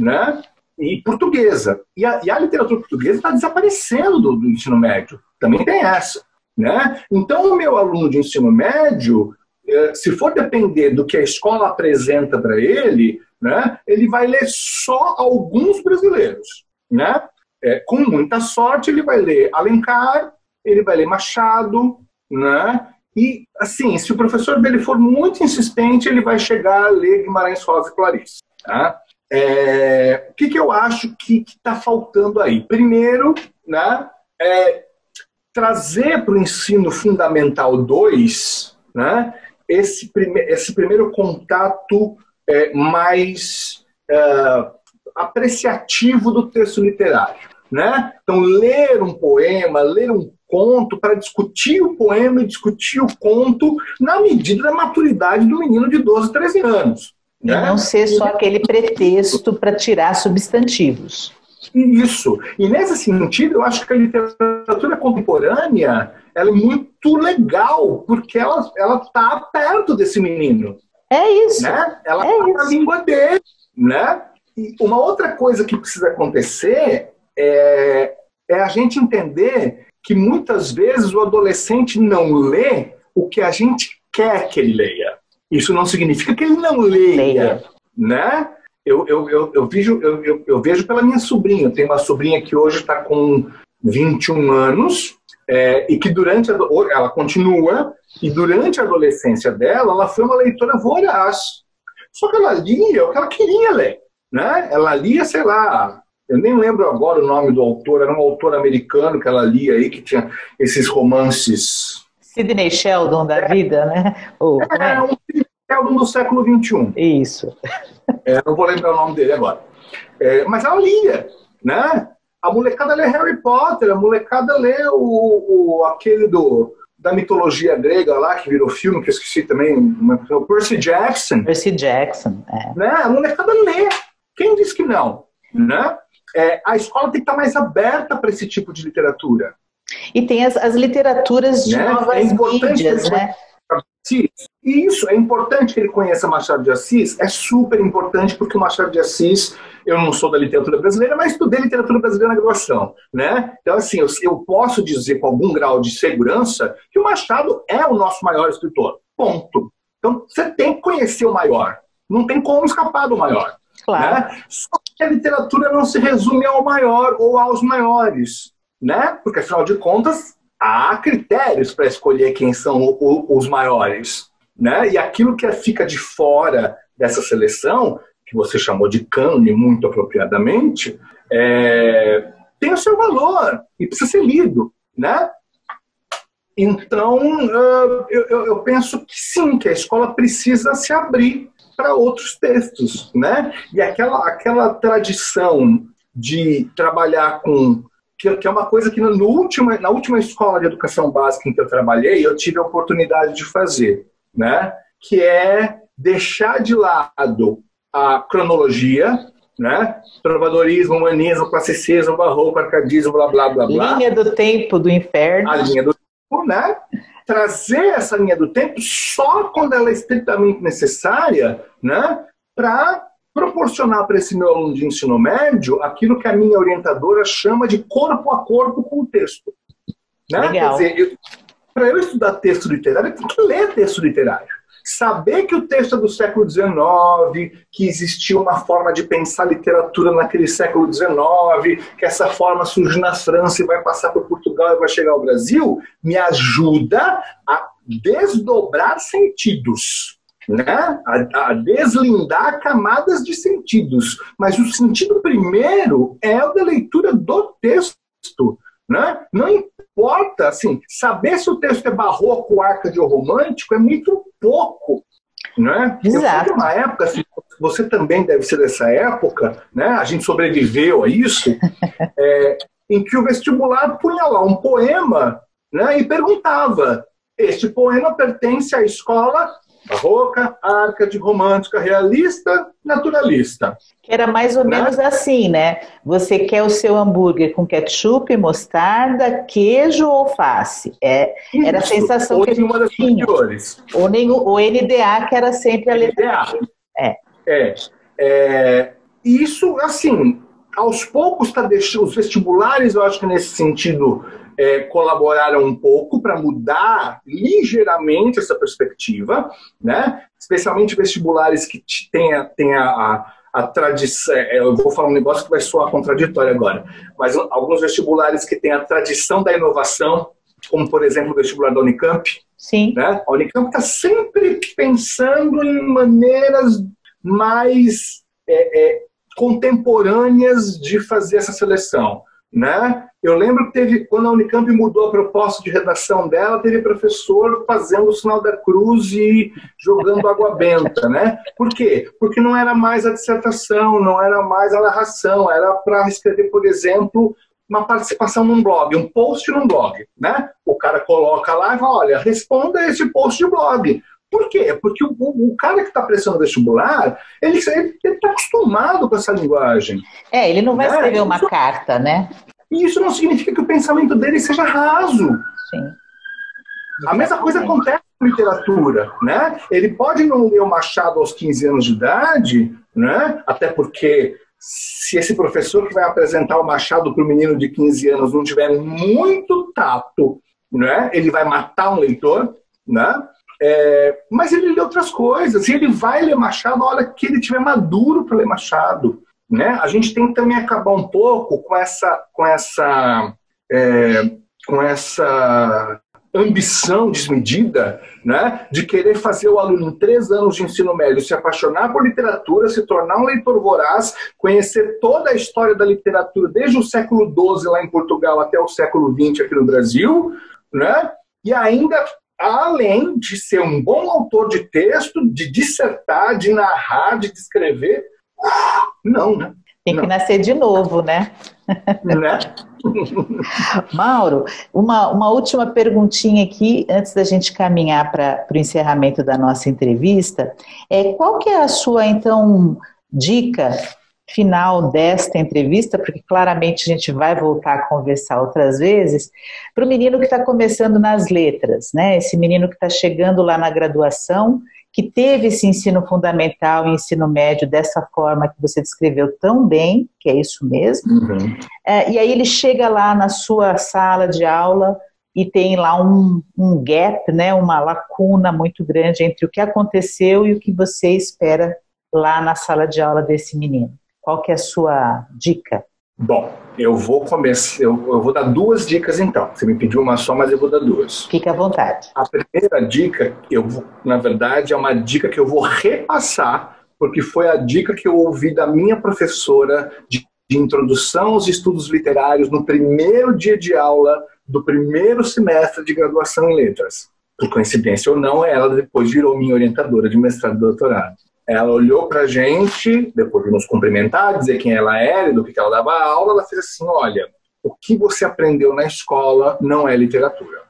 né? e portuguesa. E a, e a literatura portuguesa está desaparecendo do, do ensino médio. Também tem essa. Né? Então, o meu aluno de ensino médio, eh, se for depender do que a escola apresenta para ele, né, ele vai ler só alguns brasileiros. Né? É, com muita sorte, ele vai ler Alencar, ele vai ler Machado, né? E, assim, se o professor dele for muito insistente, ele vai chegar a ler Guimarães Rosa e Clarice. Tá? É, o que, que eu acho que está faltando aí? Primeiro, né, é trazer para o ensino fundamental 2 né, esse, prime esse primeiro contato é, mais é, apreciativo do texto literário. Né? Então, ler um poema, ler um conto, para discutir o poema e discutir o conto na medida da maturidade do menino de 12, 13 anos.
E né? não ser só aquele pretexto para tirar substantivos.
Isso. E nesse sentido, eu acho que a literatura contemporânea ela é muito legal, porque ela está perto desse menino.
É isso.
Né? Ela
é
tá na língua dele. Né? E uma outra coisa que precisa acontecer é, é a gente entender que muitas vezes o adolescente não lê o que a gente quer que ele leia. Isso não significa que ele não leia, leia. né? Eu, eu, eu, eu, vejo, eu, eu, eu vejo pela minha sobrinha. Eu tenho uma sobrinha que hoje está com 21 anos é, e que durante a, ela continua e durante a adolescência dela ela foi uma leitora voraz. Só que ela lia o que ela queria ler, né? Ela lia, sei lá, eu nem lembro agora o nome do autor, era um autor americano que ela lia aí que tinha esses romances.
Sidney Sheldon da vida, né?
Ou, é, é, um Sidney Sheldon do século XXI.
Isso.
É, não vou lembrar o nome dele agora. É, mas ela lia, né? A molecada lê Harry Potter, a molecada lê o, o, aquele do, da mitologia grega lá, que virou filme, que eu esqueci também, o Percy Jackson.
Percy Jackson, é.
Né? A molecada lê. Quem diz que não? Né? É, a escola tem que estar mais aberta para esse tipo de literatura.
E tem as, as literaturas de né? novas é mídias, né?
E isso é importante que ele conheça Machado de Assis, é super importante porque o Machado de Assis, eu não sou da literatura brasileira, mas estudei literatura brasileira na graduação, né? Então, assim, eu, eu posso dizer com algum grau de segurança que o Machado é o nosso maior escritor. Ponto. Então, você tem que conhecer o maior. Não tem como escapar do maior.
Claro.
Né? Só que a literatura não se resume ao maior ou aos maiores, né? Porque, afinal de contas, há critérios para escolher quem são os maiores. Né? E aquilo que fica de fora dessa seleção, que você chamou de cânone muito apropriadamente, é, tem o seu valor e precisa ser lido. Né? Então, eu, eu penso que sim, que a escola precisa se abrir para outros textos. Né? E aquela, aquela tradição de trabalhar com que, é uma coisa que no última, na última escola de educação básica em que eu trabalhei, eu tive a oportunidade de fazer, né? que é deixar de lado a cronologia, né? Trovadorismo, humanismo, classicismo, barroco, arcadismo, blá, blá, blá, blá.
Linha do tempo do inferno.
A linha do tempo, né? Trazer essa linha do tempo só quando ela é estritamente necessária, né? Para proporcionar para esse meu aluno de ensino médio aquilo que a minha orientadora chama de corpo a corpo com o texto. Né?
Legal.
Quer dizer, para eu estudar texto literário, eu tenho que ler texto literário. Saber que o texto é do século XIX, que existia uma forma de pensar literatura naquele século XIX, que essa forma surge na França e vai passar por Portugal e vai chegar ao Brasil, me ajuda a desdobrar sentidos né? A, a, deslindar camadas de sentidos. Mas o sentido primeiro é o da leitura do texto. Né? Não importa, assim, saber se o texto é barroco, arcade ou romântico é muito pouco. Né?
Exato.
Eu uma época, assim, você também deve ser dessa época, né? a gente sobreviveu a isso, (laughs) é, em que o vestibular punha lá um poema né, e perguntava: este poema pertence à escola barroca, arcade, romântica, realista, naturalista.
Era mais ou né? menos assim, né? Você quer o seu hambúrguer com ketchup, mostarda, queijo ou face? É, Isso. era a sensação ou que a gente das tinha. Ou o, o NDA, que era sempre a letra
NDA. É. é. é. Isso, assim, aos poucos está deixando os vestibulares, eu acho que nesse sentido é, colaboraram um pouco para mudar ligeiramente essa perspectiva, né? especialmente vestibulares que tenha, tenha a, a tradição. É, eu vou falar um negócio que vai soar contraditório agora, mas alguns vestibulares que têm a tradição da inovação, como por exemplo o vestibular da Unicamp.
Sim.
Né? A Unicamp está sempre pensando em maneiras mais é, é, contemporâneas de fazer essa seleção. Né? Eu lembro que teve, quando a Unicamp mudou a proposta de redação dela, teve professor fazendo o sinal da cruz e jogando água (laughs) benta, né? Por quê? Porque não era mais a dissertação, não era mais a narração, era para escrever, por exemplo, uma participação num blog, um post num blog, né? O cara coloca lá e fala, olha, responda esse post de blog. Por quê? Porque o, o cara que está prestando vestibular, ele está acostumado com essa linguagem.
É, ele não vai né? escrever uma isso, carta, né?
E isso não significa que o pensamento dele seja raso.
Sim.
A mesma coisa acontece com literatura, né? Ele pode não ler o Machado aos 15 anos de idade, né? Até porque se esse professor que vai apresentar o Machado para o menino de 15 anos não tiver muito tato, né? Ele vai matar um leitor, né? É, mas ele lê outras coisas, e ele vai ler Machado na hora que ele estiver maduro para ler Machado. Né? A gente tem que também acabar um pouco com essa, com essa, é, com essa ambição desmedida né, de querer fazer o aluno em três anos de ensino médio se apaixonar por literatura, se tornar um leitor voraz, conhecer toda a história da literatura desde o século XII lá em Portugal até o século XX aqui no Brasil, né, e ainda além de ser um bom autor de texto, de dissertar, de narrar, de descrever, não, né?
Tem que não. nascer de novo, né?
Né? (laughs)
Mauro, uma, uma última perguntinha aqui, antes da gente caminhar para o encerramento da nossa entrevista. É, qual que é a sua, então, dica final desta entrevista, porque claramente a gente vai voltar a conversar outras vezes, para o menino que está começando nas letras, né? Esse menino que está chegando lá na graduação, que teve esse ensino fundamental e ensino médio dessa forma que você descreveu tão bem, que é isso mesmo, uhum. é, e aí ele chega lá na sua sala de aula e tem lá um, um gap, né, uma lacuna muito grande entre o que aconteceu e o que você espera lá na sala de aula desse menino. Qual que é a sua dica?
Bom, eu vou começar, eu, eu, vou dar duas dicas então. Você me pediu uma só, mas eu vou dar duas.
Fique à vontade.
A primeira dica, eu vou, na verdade, é uma dica que eu vou repassar, porque foi a dica que eu ouvi da minha professora de, de introdução aos estudos literários no primeiro dia de aula do primeiro semestre de graduação em letras. Por coincidência ou não, ela depois virou minha orientadora de mestrado e doutorado. Ela olhou para a gente, depois de nos cumprimentar, dizer quem ela era e do que ela dava aula, ela fez assim: olha, o que você aprendeu na escola não é literatura.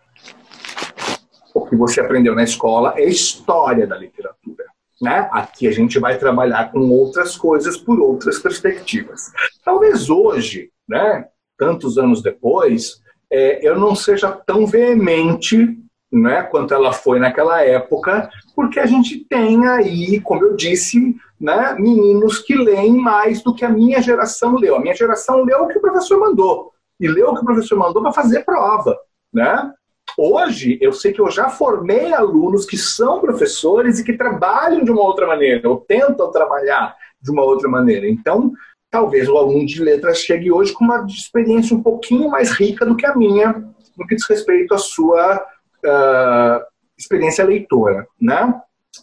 O que você aprendeu na escola é história da literatura. Né? Aqui a gente vai trabalhar com outras coisas por outras perspectivas. Talvez hoje, né, tantos anos depois, é, eu não seja tão veemente né, quanto ela foi naquela época, porque a gente tem aí, como eu disse, né, meninos que leem mais do que a minha geração leu. A minha geração leu o que o professor mandou, e leu o que o professor mandou para fazer prova. Né? Hoje, eu sei que eu já formei alunos que são professores e que trabalham de uma outra maneira, ou tentam trabalhar de uma outra maneira. Então, talvez o aluno de letras chegue hoje com uma experiência um pouquinho mais rica do que a minha, no que diz respeito à sua uh, experiência leitora, né?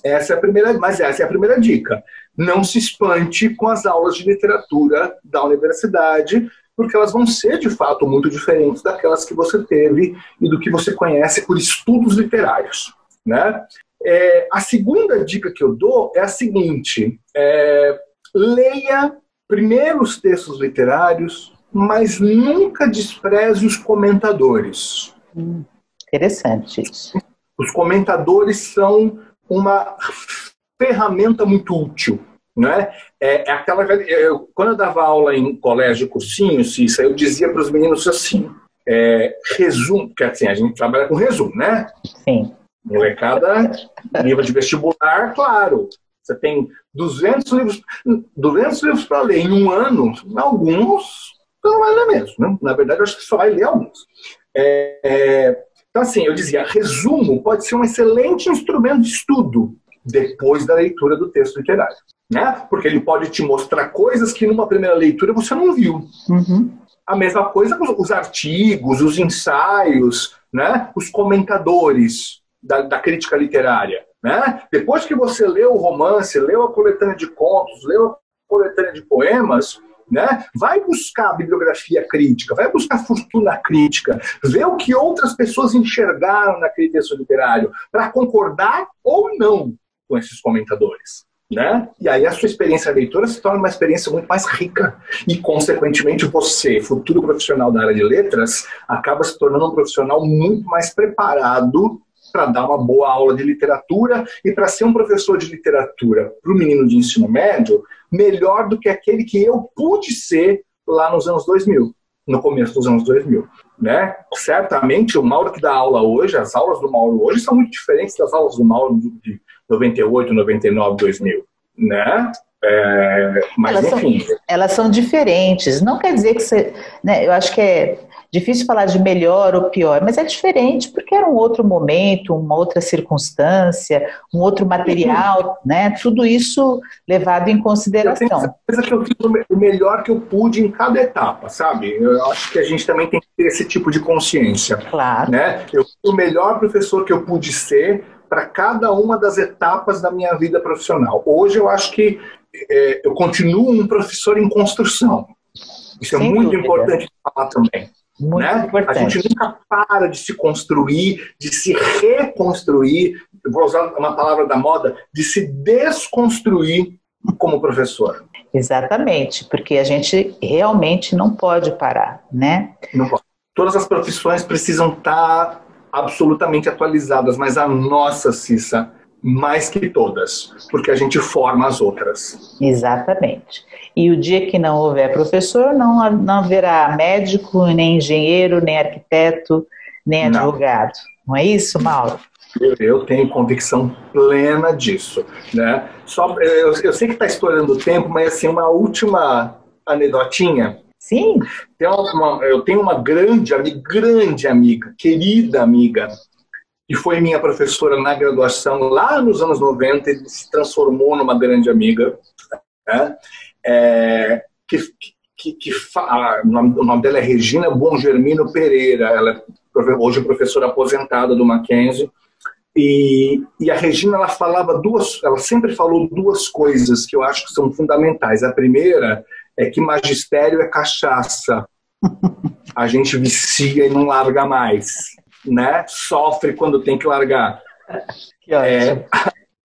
Essa é a primeira, mas essa é a primeira dica. Não se espante com as aulas de literatura da universidade, porque elas vão ser de fato muito diferentes daquelas que você teve e do que você conhece por estudos literários, né? É, a segunda dica que eu dou é a seguinte: é, leia primeiro os textos literários, mas nunca despreze os comentadores.
Hum, interessante isso.
Os comentadores são uma ferramenta muito útil. Né? É, é aquela, eu, quando eu dava aula em colégio cursinho, Cissa, eu dizia para os meninos assim: é, resumo, porque assim, a gente trabalha com resumo, né?
Sim.
Molecada, nível de vestibular, claro. Você tem 200 livros, 200 livros para ler em um ano, alguns não vai ler mesmo. Né? Na verdade, eu acho que só vai ler alguns. É, é, então, assim, eu dizia, resumo pode ser um excelente instrumento de estudo depois da leitura do texto literário. Né? Porque ele pode te mostrar coisas que numa primeira leitura você não viu.
Uhum.
A mesma coisa com os artigos, os ensaios, né? os comentadores da, da crítica literária. Né? Depois que você leu o romance, leu a coletânea de contos, leu a coletânea de poemas, né? Vai buscar bibliografia crítica, vai buscar fortuna crítica, ver o que outras pessoas enxergaram naquele texto literário, para concordar ou não com esses comentadores. Né? E aí a sua experiência leitora se torna uma experiência muito mais rica. E, consequentemente, você, futuro profissional da área de letras, acaba se tornando um profissional muito mais preparado para dar uma boa aula de literatura e para ser um professor de literatura para o menino de ensino médio melhor do que aquele que eu pude ser lá nos anos 2000, no começo dos anos 2000. Né? Certamente o Mauro que dá aula hoje, as aulas do Mauro hoje são muito diferentes das aulas do Mauro de 98, 99, 2000. Né? É, mas
elas
enfim.
São, elas são diferentes. Não quer dizer que você. Né, eu acho que é difícil falar de melhor ou pior, mas é diferente porque era um outro momento, uma outra circunstância, um outro material, né? Tudo isso levado em consideração. Eu
tenho que eu fiz o melhor que eu pude em cada etapa, sabe? Eu acho que a gente também tem que ter esse tipo de consciência.
Claro.
Né? Eu fui o melhor professor que eu pude ser para cada uma das etapas da minha vida profissional. Hoje eu acho que é, eu continuo um professor em construção. Isso é Sem é muito dúvida. importante falar também.
Muito né?
A gente nunca para de se construir, de se reconstruir, vou usar uma palavra da moda, de se desconstruir como professor.
Exatamente, porque a gente realmente não pode parar, né?
Não pode. Todas as profissões precisam estar absolutamente atualizadas, mas a nossa, Cissa, mais que todas, porque a gente forma as outras.
Exatamente. E o dia que não houver professor, não, não haverá médico, nem engenheiro, nem arquiteto, nem advogado. Não, não é isso, Mauro?
Eu, eu, tenho convicção plena disso. Né? Só, eu, eu sei que está estourando o tempo, mas assim, uma última anedotinha.
Sim.
Tem uma, eu tenho uma grande, grande amiga, querida amiga, que foi minha professora na graduação lá nos anos 90 e se transformou numa grande amiga. Né? É, que, que, que nome, o, nome, dela é Regina Bongermino Pereira. Ela é hoje professora aposentada do Mackenzie. E, e, a Regina ela falava duas, ela sempre falou duas coisas que eu acho que são fundamentais. A primeira é que magistério é cachaça. A gente vicia e não larga mais né, sofre quando tem que largar.
Que é,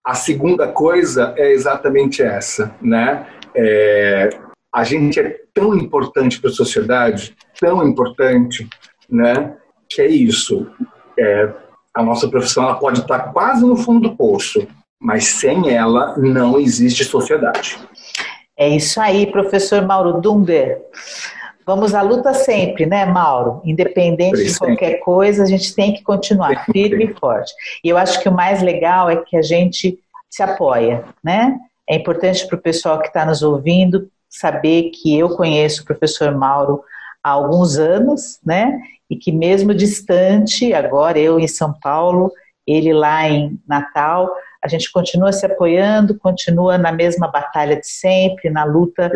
a segunda coisa é exatamente essa, né? É, a gente é tão importante para a sociedade, tão importante, né? Que é isso. É, a nossa profissão ela pode estar quase no fundo do poço, mas sem ela não existe sociedade.
É isso aí, professor Mauro Dunder. Vamos à luta sempre, né, Mauro? Independente de qualquer coisa, a gente tem que continuar firme e forte. E eu acho que o mais legal é que a gente se apoia, né? É importante para o pessoal que está nos ouvindo saber que eu conheço o professor Mauro há alguns anos, né? E que mesmo distante, agora eu em São Paulo, ele lá em Natal, a gente continua se apoiando, continua na mesma batalha de sempre, na luta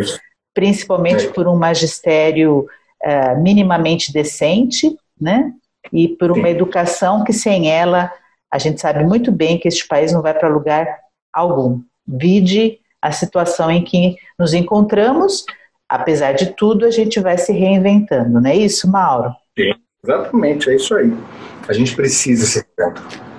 principalmente por um magistério uh, minimamente decente, né? E por uma educação que sem ela a gente sabe muito bem que este país não vai para lugar algum. Vide a situação em que nos encontramos, apesar de tudo, a gente vai se reinventando, não é isso, Mauro?
Sim, exatamente, é isso aí. A gente precisa se reinventar.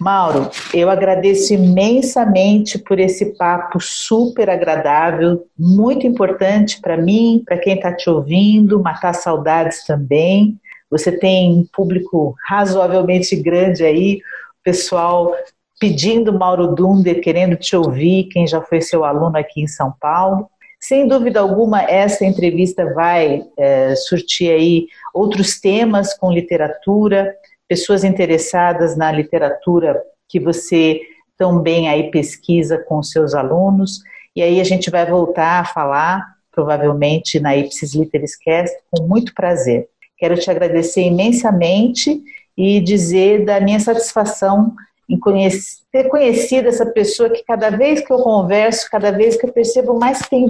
Mauro, eu agradeço imensamente por esse papo super agradável, muito importante para mim, para quem está te ouvindo, matar saudades também. Você tem um público razoavelmente grande aí, pessoal pedindo Mauro Dunder, querendo te ouvir, quem já foi seu aluno aqui em São Paulo. Sem dúvida alguma, essa entrevista vai é, surtir aí outros temas com literatura, pessoas interessadas na literatura que você também aí pesquisa com seus alunos, e aí a gente vai voltar a falar, provavelmente na Ipsis Literis Cast, com muito prazer. Quero te agradecer imensamente e dizer da minha satisfação em conhecer, ter conhecido essa pessoa que cada vez que eu converso, cada vez que eu percebo mais tem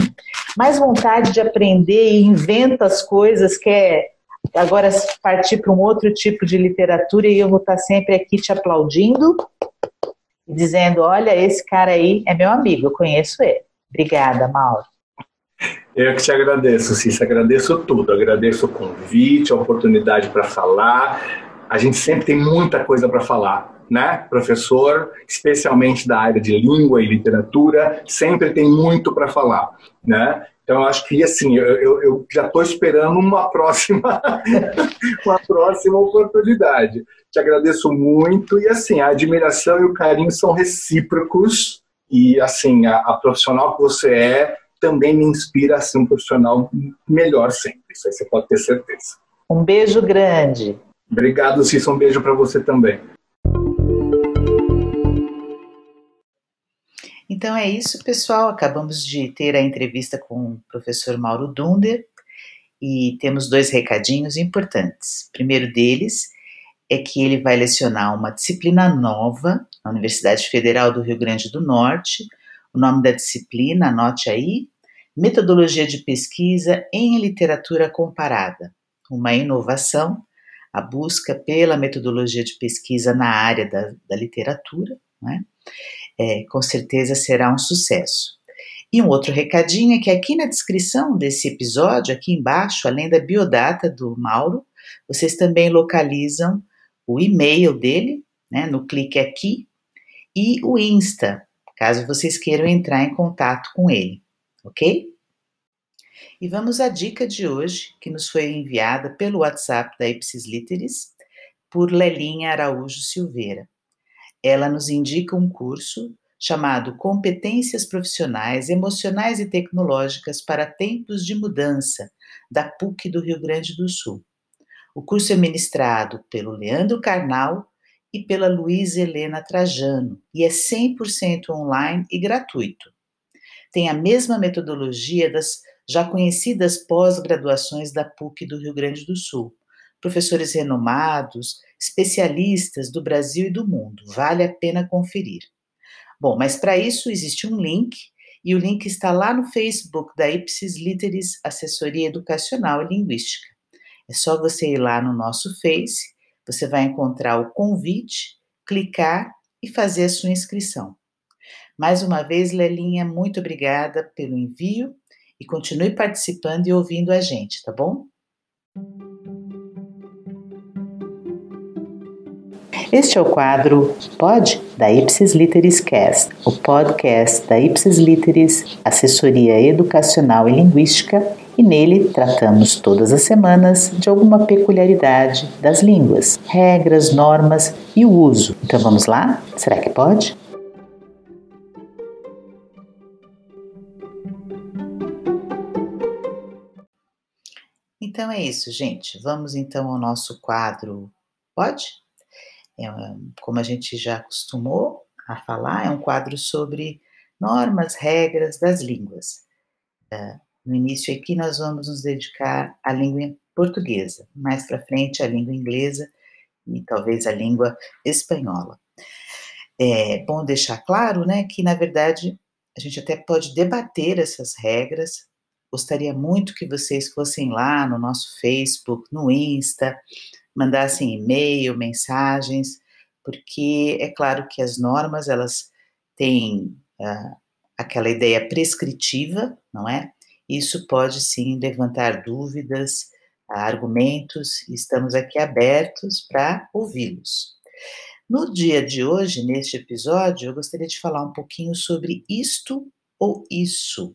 mais vontade de aprender e inventa as coisas, quer agora partir para um outro tipo de literatura e eu vou estar sempre aqui te aplaudindo e dizendo: olha, esse cara aí é meu amigo, eu conheço ele. Obrigada, Mauro.
Eu que te agradeço, Cícero. Agradeço tudo. Agradeço o convite, a oportunidade para falar. A gente sempre tem muita coisa para falar, né? Professor, especialmente da área de língua e literatura, sempre tem muito para falar, né? Então, eu acho que, assim, eu, eu, eu já estou esperando uma próxima, (laughs) uma próxima oportunidade. Te agradeço muito e, assim, a admiração e o carinho são recíprocos e, assim, a, a profissional que você é também me inspira a ser um profissional melhor sempre. Isso aí você pode ter certeza.
Um beijo grande.
Obrigado, Cícero. Um beijo para você também.
Então é isso, pessoal. Acabamos de ter a entrevista com o professor Mauro Dunder e temos dois recadinhos importantes. O primeiro deles é que ele vai lecionar uma disciplina nova na Universidade Federal do Rio Grande do Norte. O nome da disciplina, anote aí: Metodologia de Pesquisa em Literatura Comparada. Uma inovação, a busca pela metodologia de pesquisa na área da, da literatura. Né? É, com certeza será um sucesso. E um outro recadinho é que aqui na descrição desse episódio, aqui embaixo, além da biodata do Mauro, vocês também localizam o e-mail dele, né, no clique aqui, e o Insta, caso vocês queiram entrar em contato com ele, ok? E vamos à dica de hoje, que nos foi enviada pelo WhatsApp da Ipsis Literis, por Lelinha Araújo Silveira. Ela nos indica um curso chamado Competências Profissionais, Emocionais e Tecnológicas para Tempos de Mudança, da PUC do Rio Grande do Sul. O curso é ministrado pelo Leandro Carnal e pela Luísa Helena Trajano e é 100% online e gratuito. Tem a mesma metodologia das já conhecidas pós-graduações da PUC do Rio Grande do Sul. Professores renomados, especialistas do Brasil e do mundo. Vale a pena conferir. Bom, mas para isso existe um link e o link está lá no Facebook da Ipsis Literis Assessoria Educacional e Linguística. É só você ir lá no nosso Face, você vai encontrar o convite, clicar e fazer a sua inscrição. Mais uma vez, Lelinha, muito obrigada pelo envio e continue participando e ouvindo a gente, tá bom? Este é o quadro Pod da Ipsis Literis Cast, o podcast da Ipsis Literis, assessoria educacional e linguística, e nele tratamos todas as semanas de alguma peculiaridade das línguas, regras, normas e o uso. Então vamos lá? Será que pode? Então é isso, gente. Vamos então ao nosso quadro Pode? É, como a gente já acostumou a falar, é um quadro sobre normas, regras das línguas. É, no início aqui nós vamos nos dedicar à língua portuguesa, mais para frente à língua inglesa e talvez à língua espanhola. É bom deixar claro, né, que na verdade a gente até pode debater essas regras. Gostaria muito que vocês fossem lá no nosso Facebook, no Insta, mandassem e-mail, mensagens, porque é claro que as normas elas têm uh, aquela ideia prescritiva, não é? Isso pode sim levantar dúvidas, argumentos, estamos aqui abertos para ouvi-los. No dia de hoje, neste episódio, eu gostaria de falar um pouquinho sobre isto ou isso.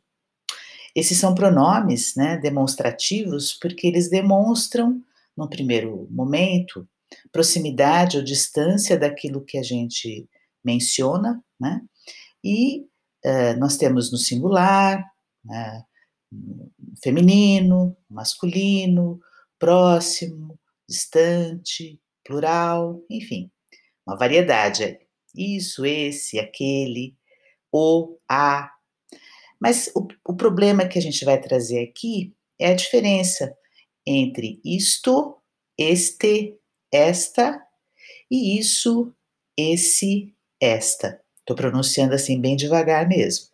Esses são pronomes né, demonstrativos porque eles demonstram num primeiro momento, proximidade ou distância daquilo que a gente menciona, né? E uh, nós temos no singular, né, feminino, masculino, próximo, distante, plural, enfim, uma variedade aí. Isso, esse, aquele, o, a. Mas o, o problema que a gente vai trazer aqui é a diferença entre isto, este, esta e isso, esse, esta. Estou pronunciando assim bem devagar mesmo,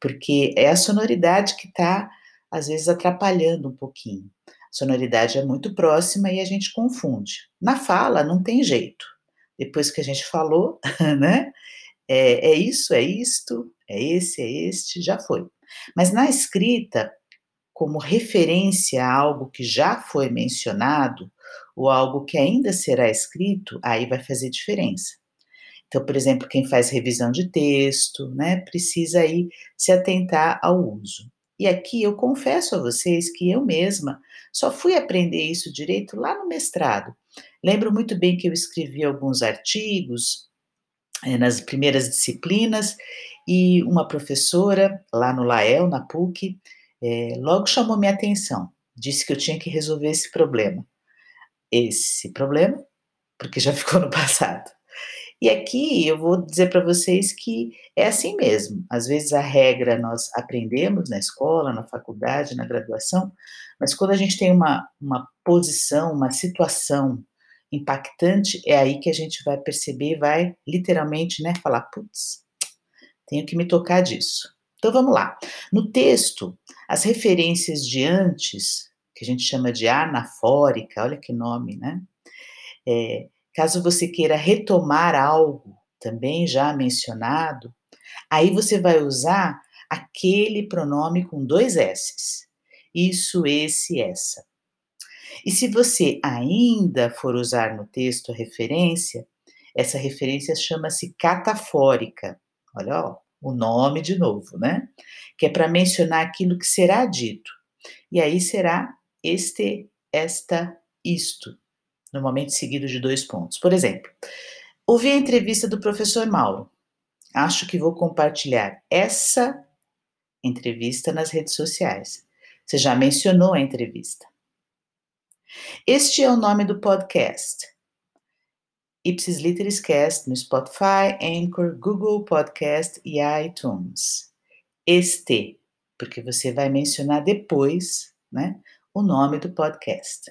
porque é a sonoridade que está, às vezes, atrapalhando um pouquinho. A sonoridade é muito próxima e a gente confunde. Na fala, não tem jeito. Depois que a gente falou, (laughs) né? É, é isso, é isto, é esse, é este, já foi. Mas na escrita, como referência a algo que já foi mencionado ou algo que ainda será escrito, aí vai fazer diferença. Então, por exemplo, quem faz revisão de texto, né, precisa aí se atentar ao uso. E aqui eu confesso a vocês que eu mesma só fui aprender isso direito lá no mestrado. Lembro muito bem que eu escrevi alguns artigos é, nas primeiras disciplinas e uma professora lá no Lael, na PUC, é, logo chamou minha atenção. Disse que eu tinha que resolver esse problema. Esse problema, porque já (laughs) ficou no passado. E aqui eu vou dizer para vocês que é assim mesmo. Às vezes a regra nós aprendemos na escola, na faculdade, na graduação, mas quando a gente tem uma, uma posição, uma situação impactante, é aí que a gente vai perceber, vai literalmente né, falar: putz, tenho que me tocar disso. Então vamos lá. No texto, as referências de antes, que a gente chama de anafórica, olha que nome, né? É, caso você queira retomar algo também já mencionado, aí você vai usar aquele pronome com dois S's. Isso, esse, essa. E se você ainda for usar no texto a referência, essa referência chama-se catafórica. Olha, ó, o nome de novo, né? Que é para mencionar aquilo que será dito. E aí será este, esta, isto, normalmente seguido de dois pontos. Por exemplo, ouvi a entrevista do professor Mauro. Acho que vou compartilhar essa entrevista nas redes sociais. Você já mencionou a entrevista. Este é o nome do podcast. Ipsis Literis Cast no Spotify, Anchor, Google Podcast e iTunes. Este, porque você vai mencionar depois, né, o nome do podcast.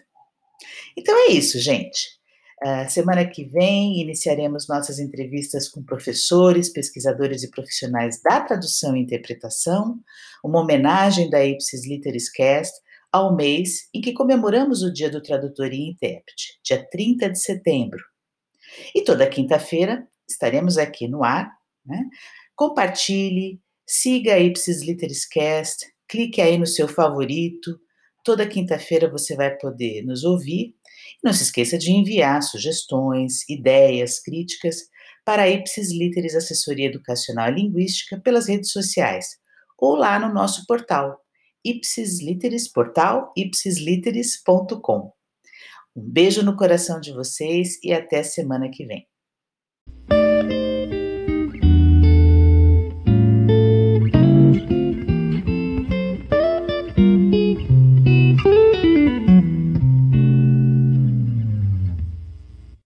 Então é isso, gente. Uh, semana que vem iniciaremos nossas entrevistas com professores, pesquisadores e profissionais da tradução e interpretação, uma homenagem da Ipsis Literis Cast ao mês em que comemoramos o Dia do Tradutor e Intérprete, dia 30 de setembro. E toda quinta-feira estaremos aqui no ar. Né? Compartilhe, siga a Ipsis Literis Cast, clique aí no seu favorito, Toda quinta-feira você vai poder nos ouvir. Não se esqueça de enviar sugestões, ideias, críticas para a Ipsis Literis Assessoria Educacional e Linguística pelas redes sociais ou lá no nosso portal Ipsis Literis, portal ipsisliteris.com. Um beijo no coração de vocês e até semana que vem.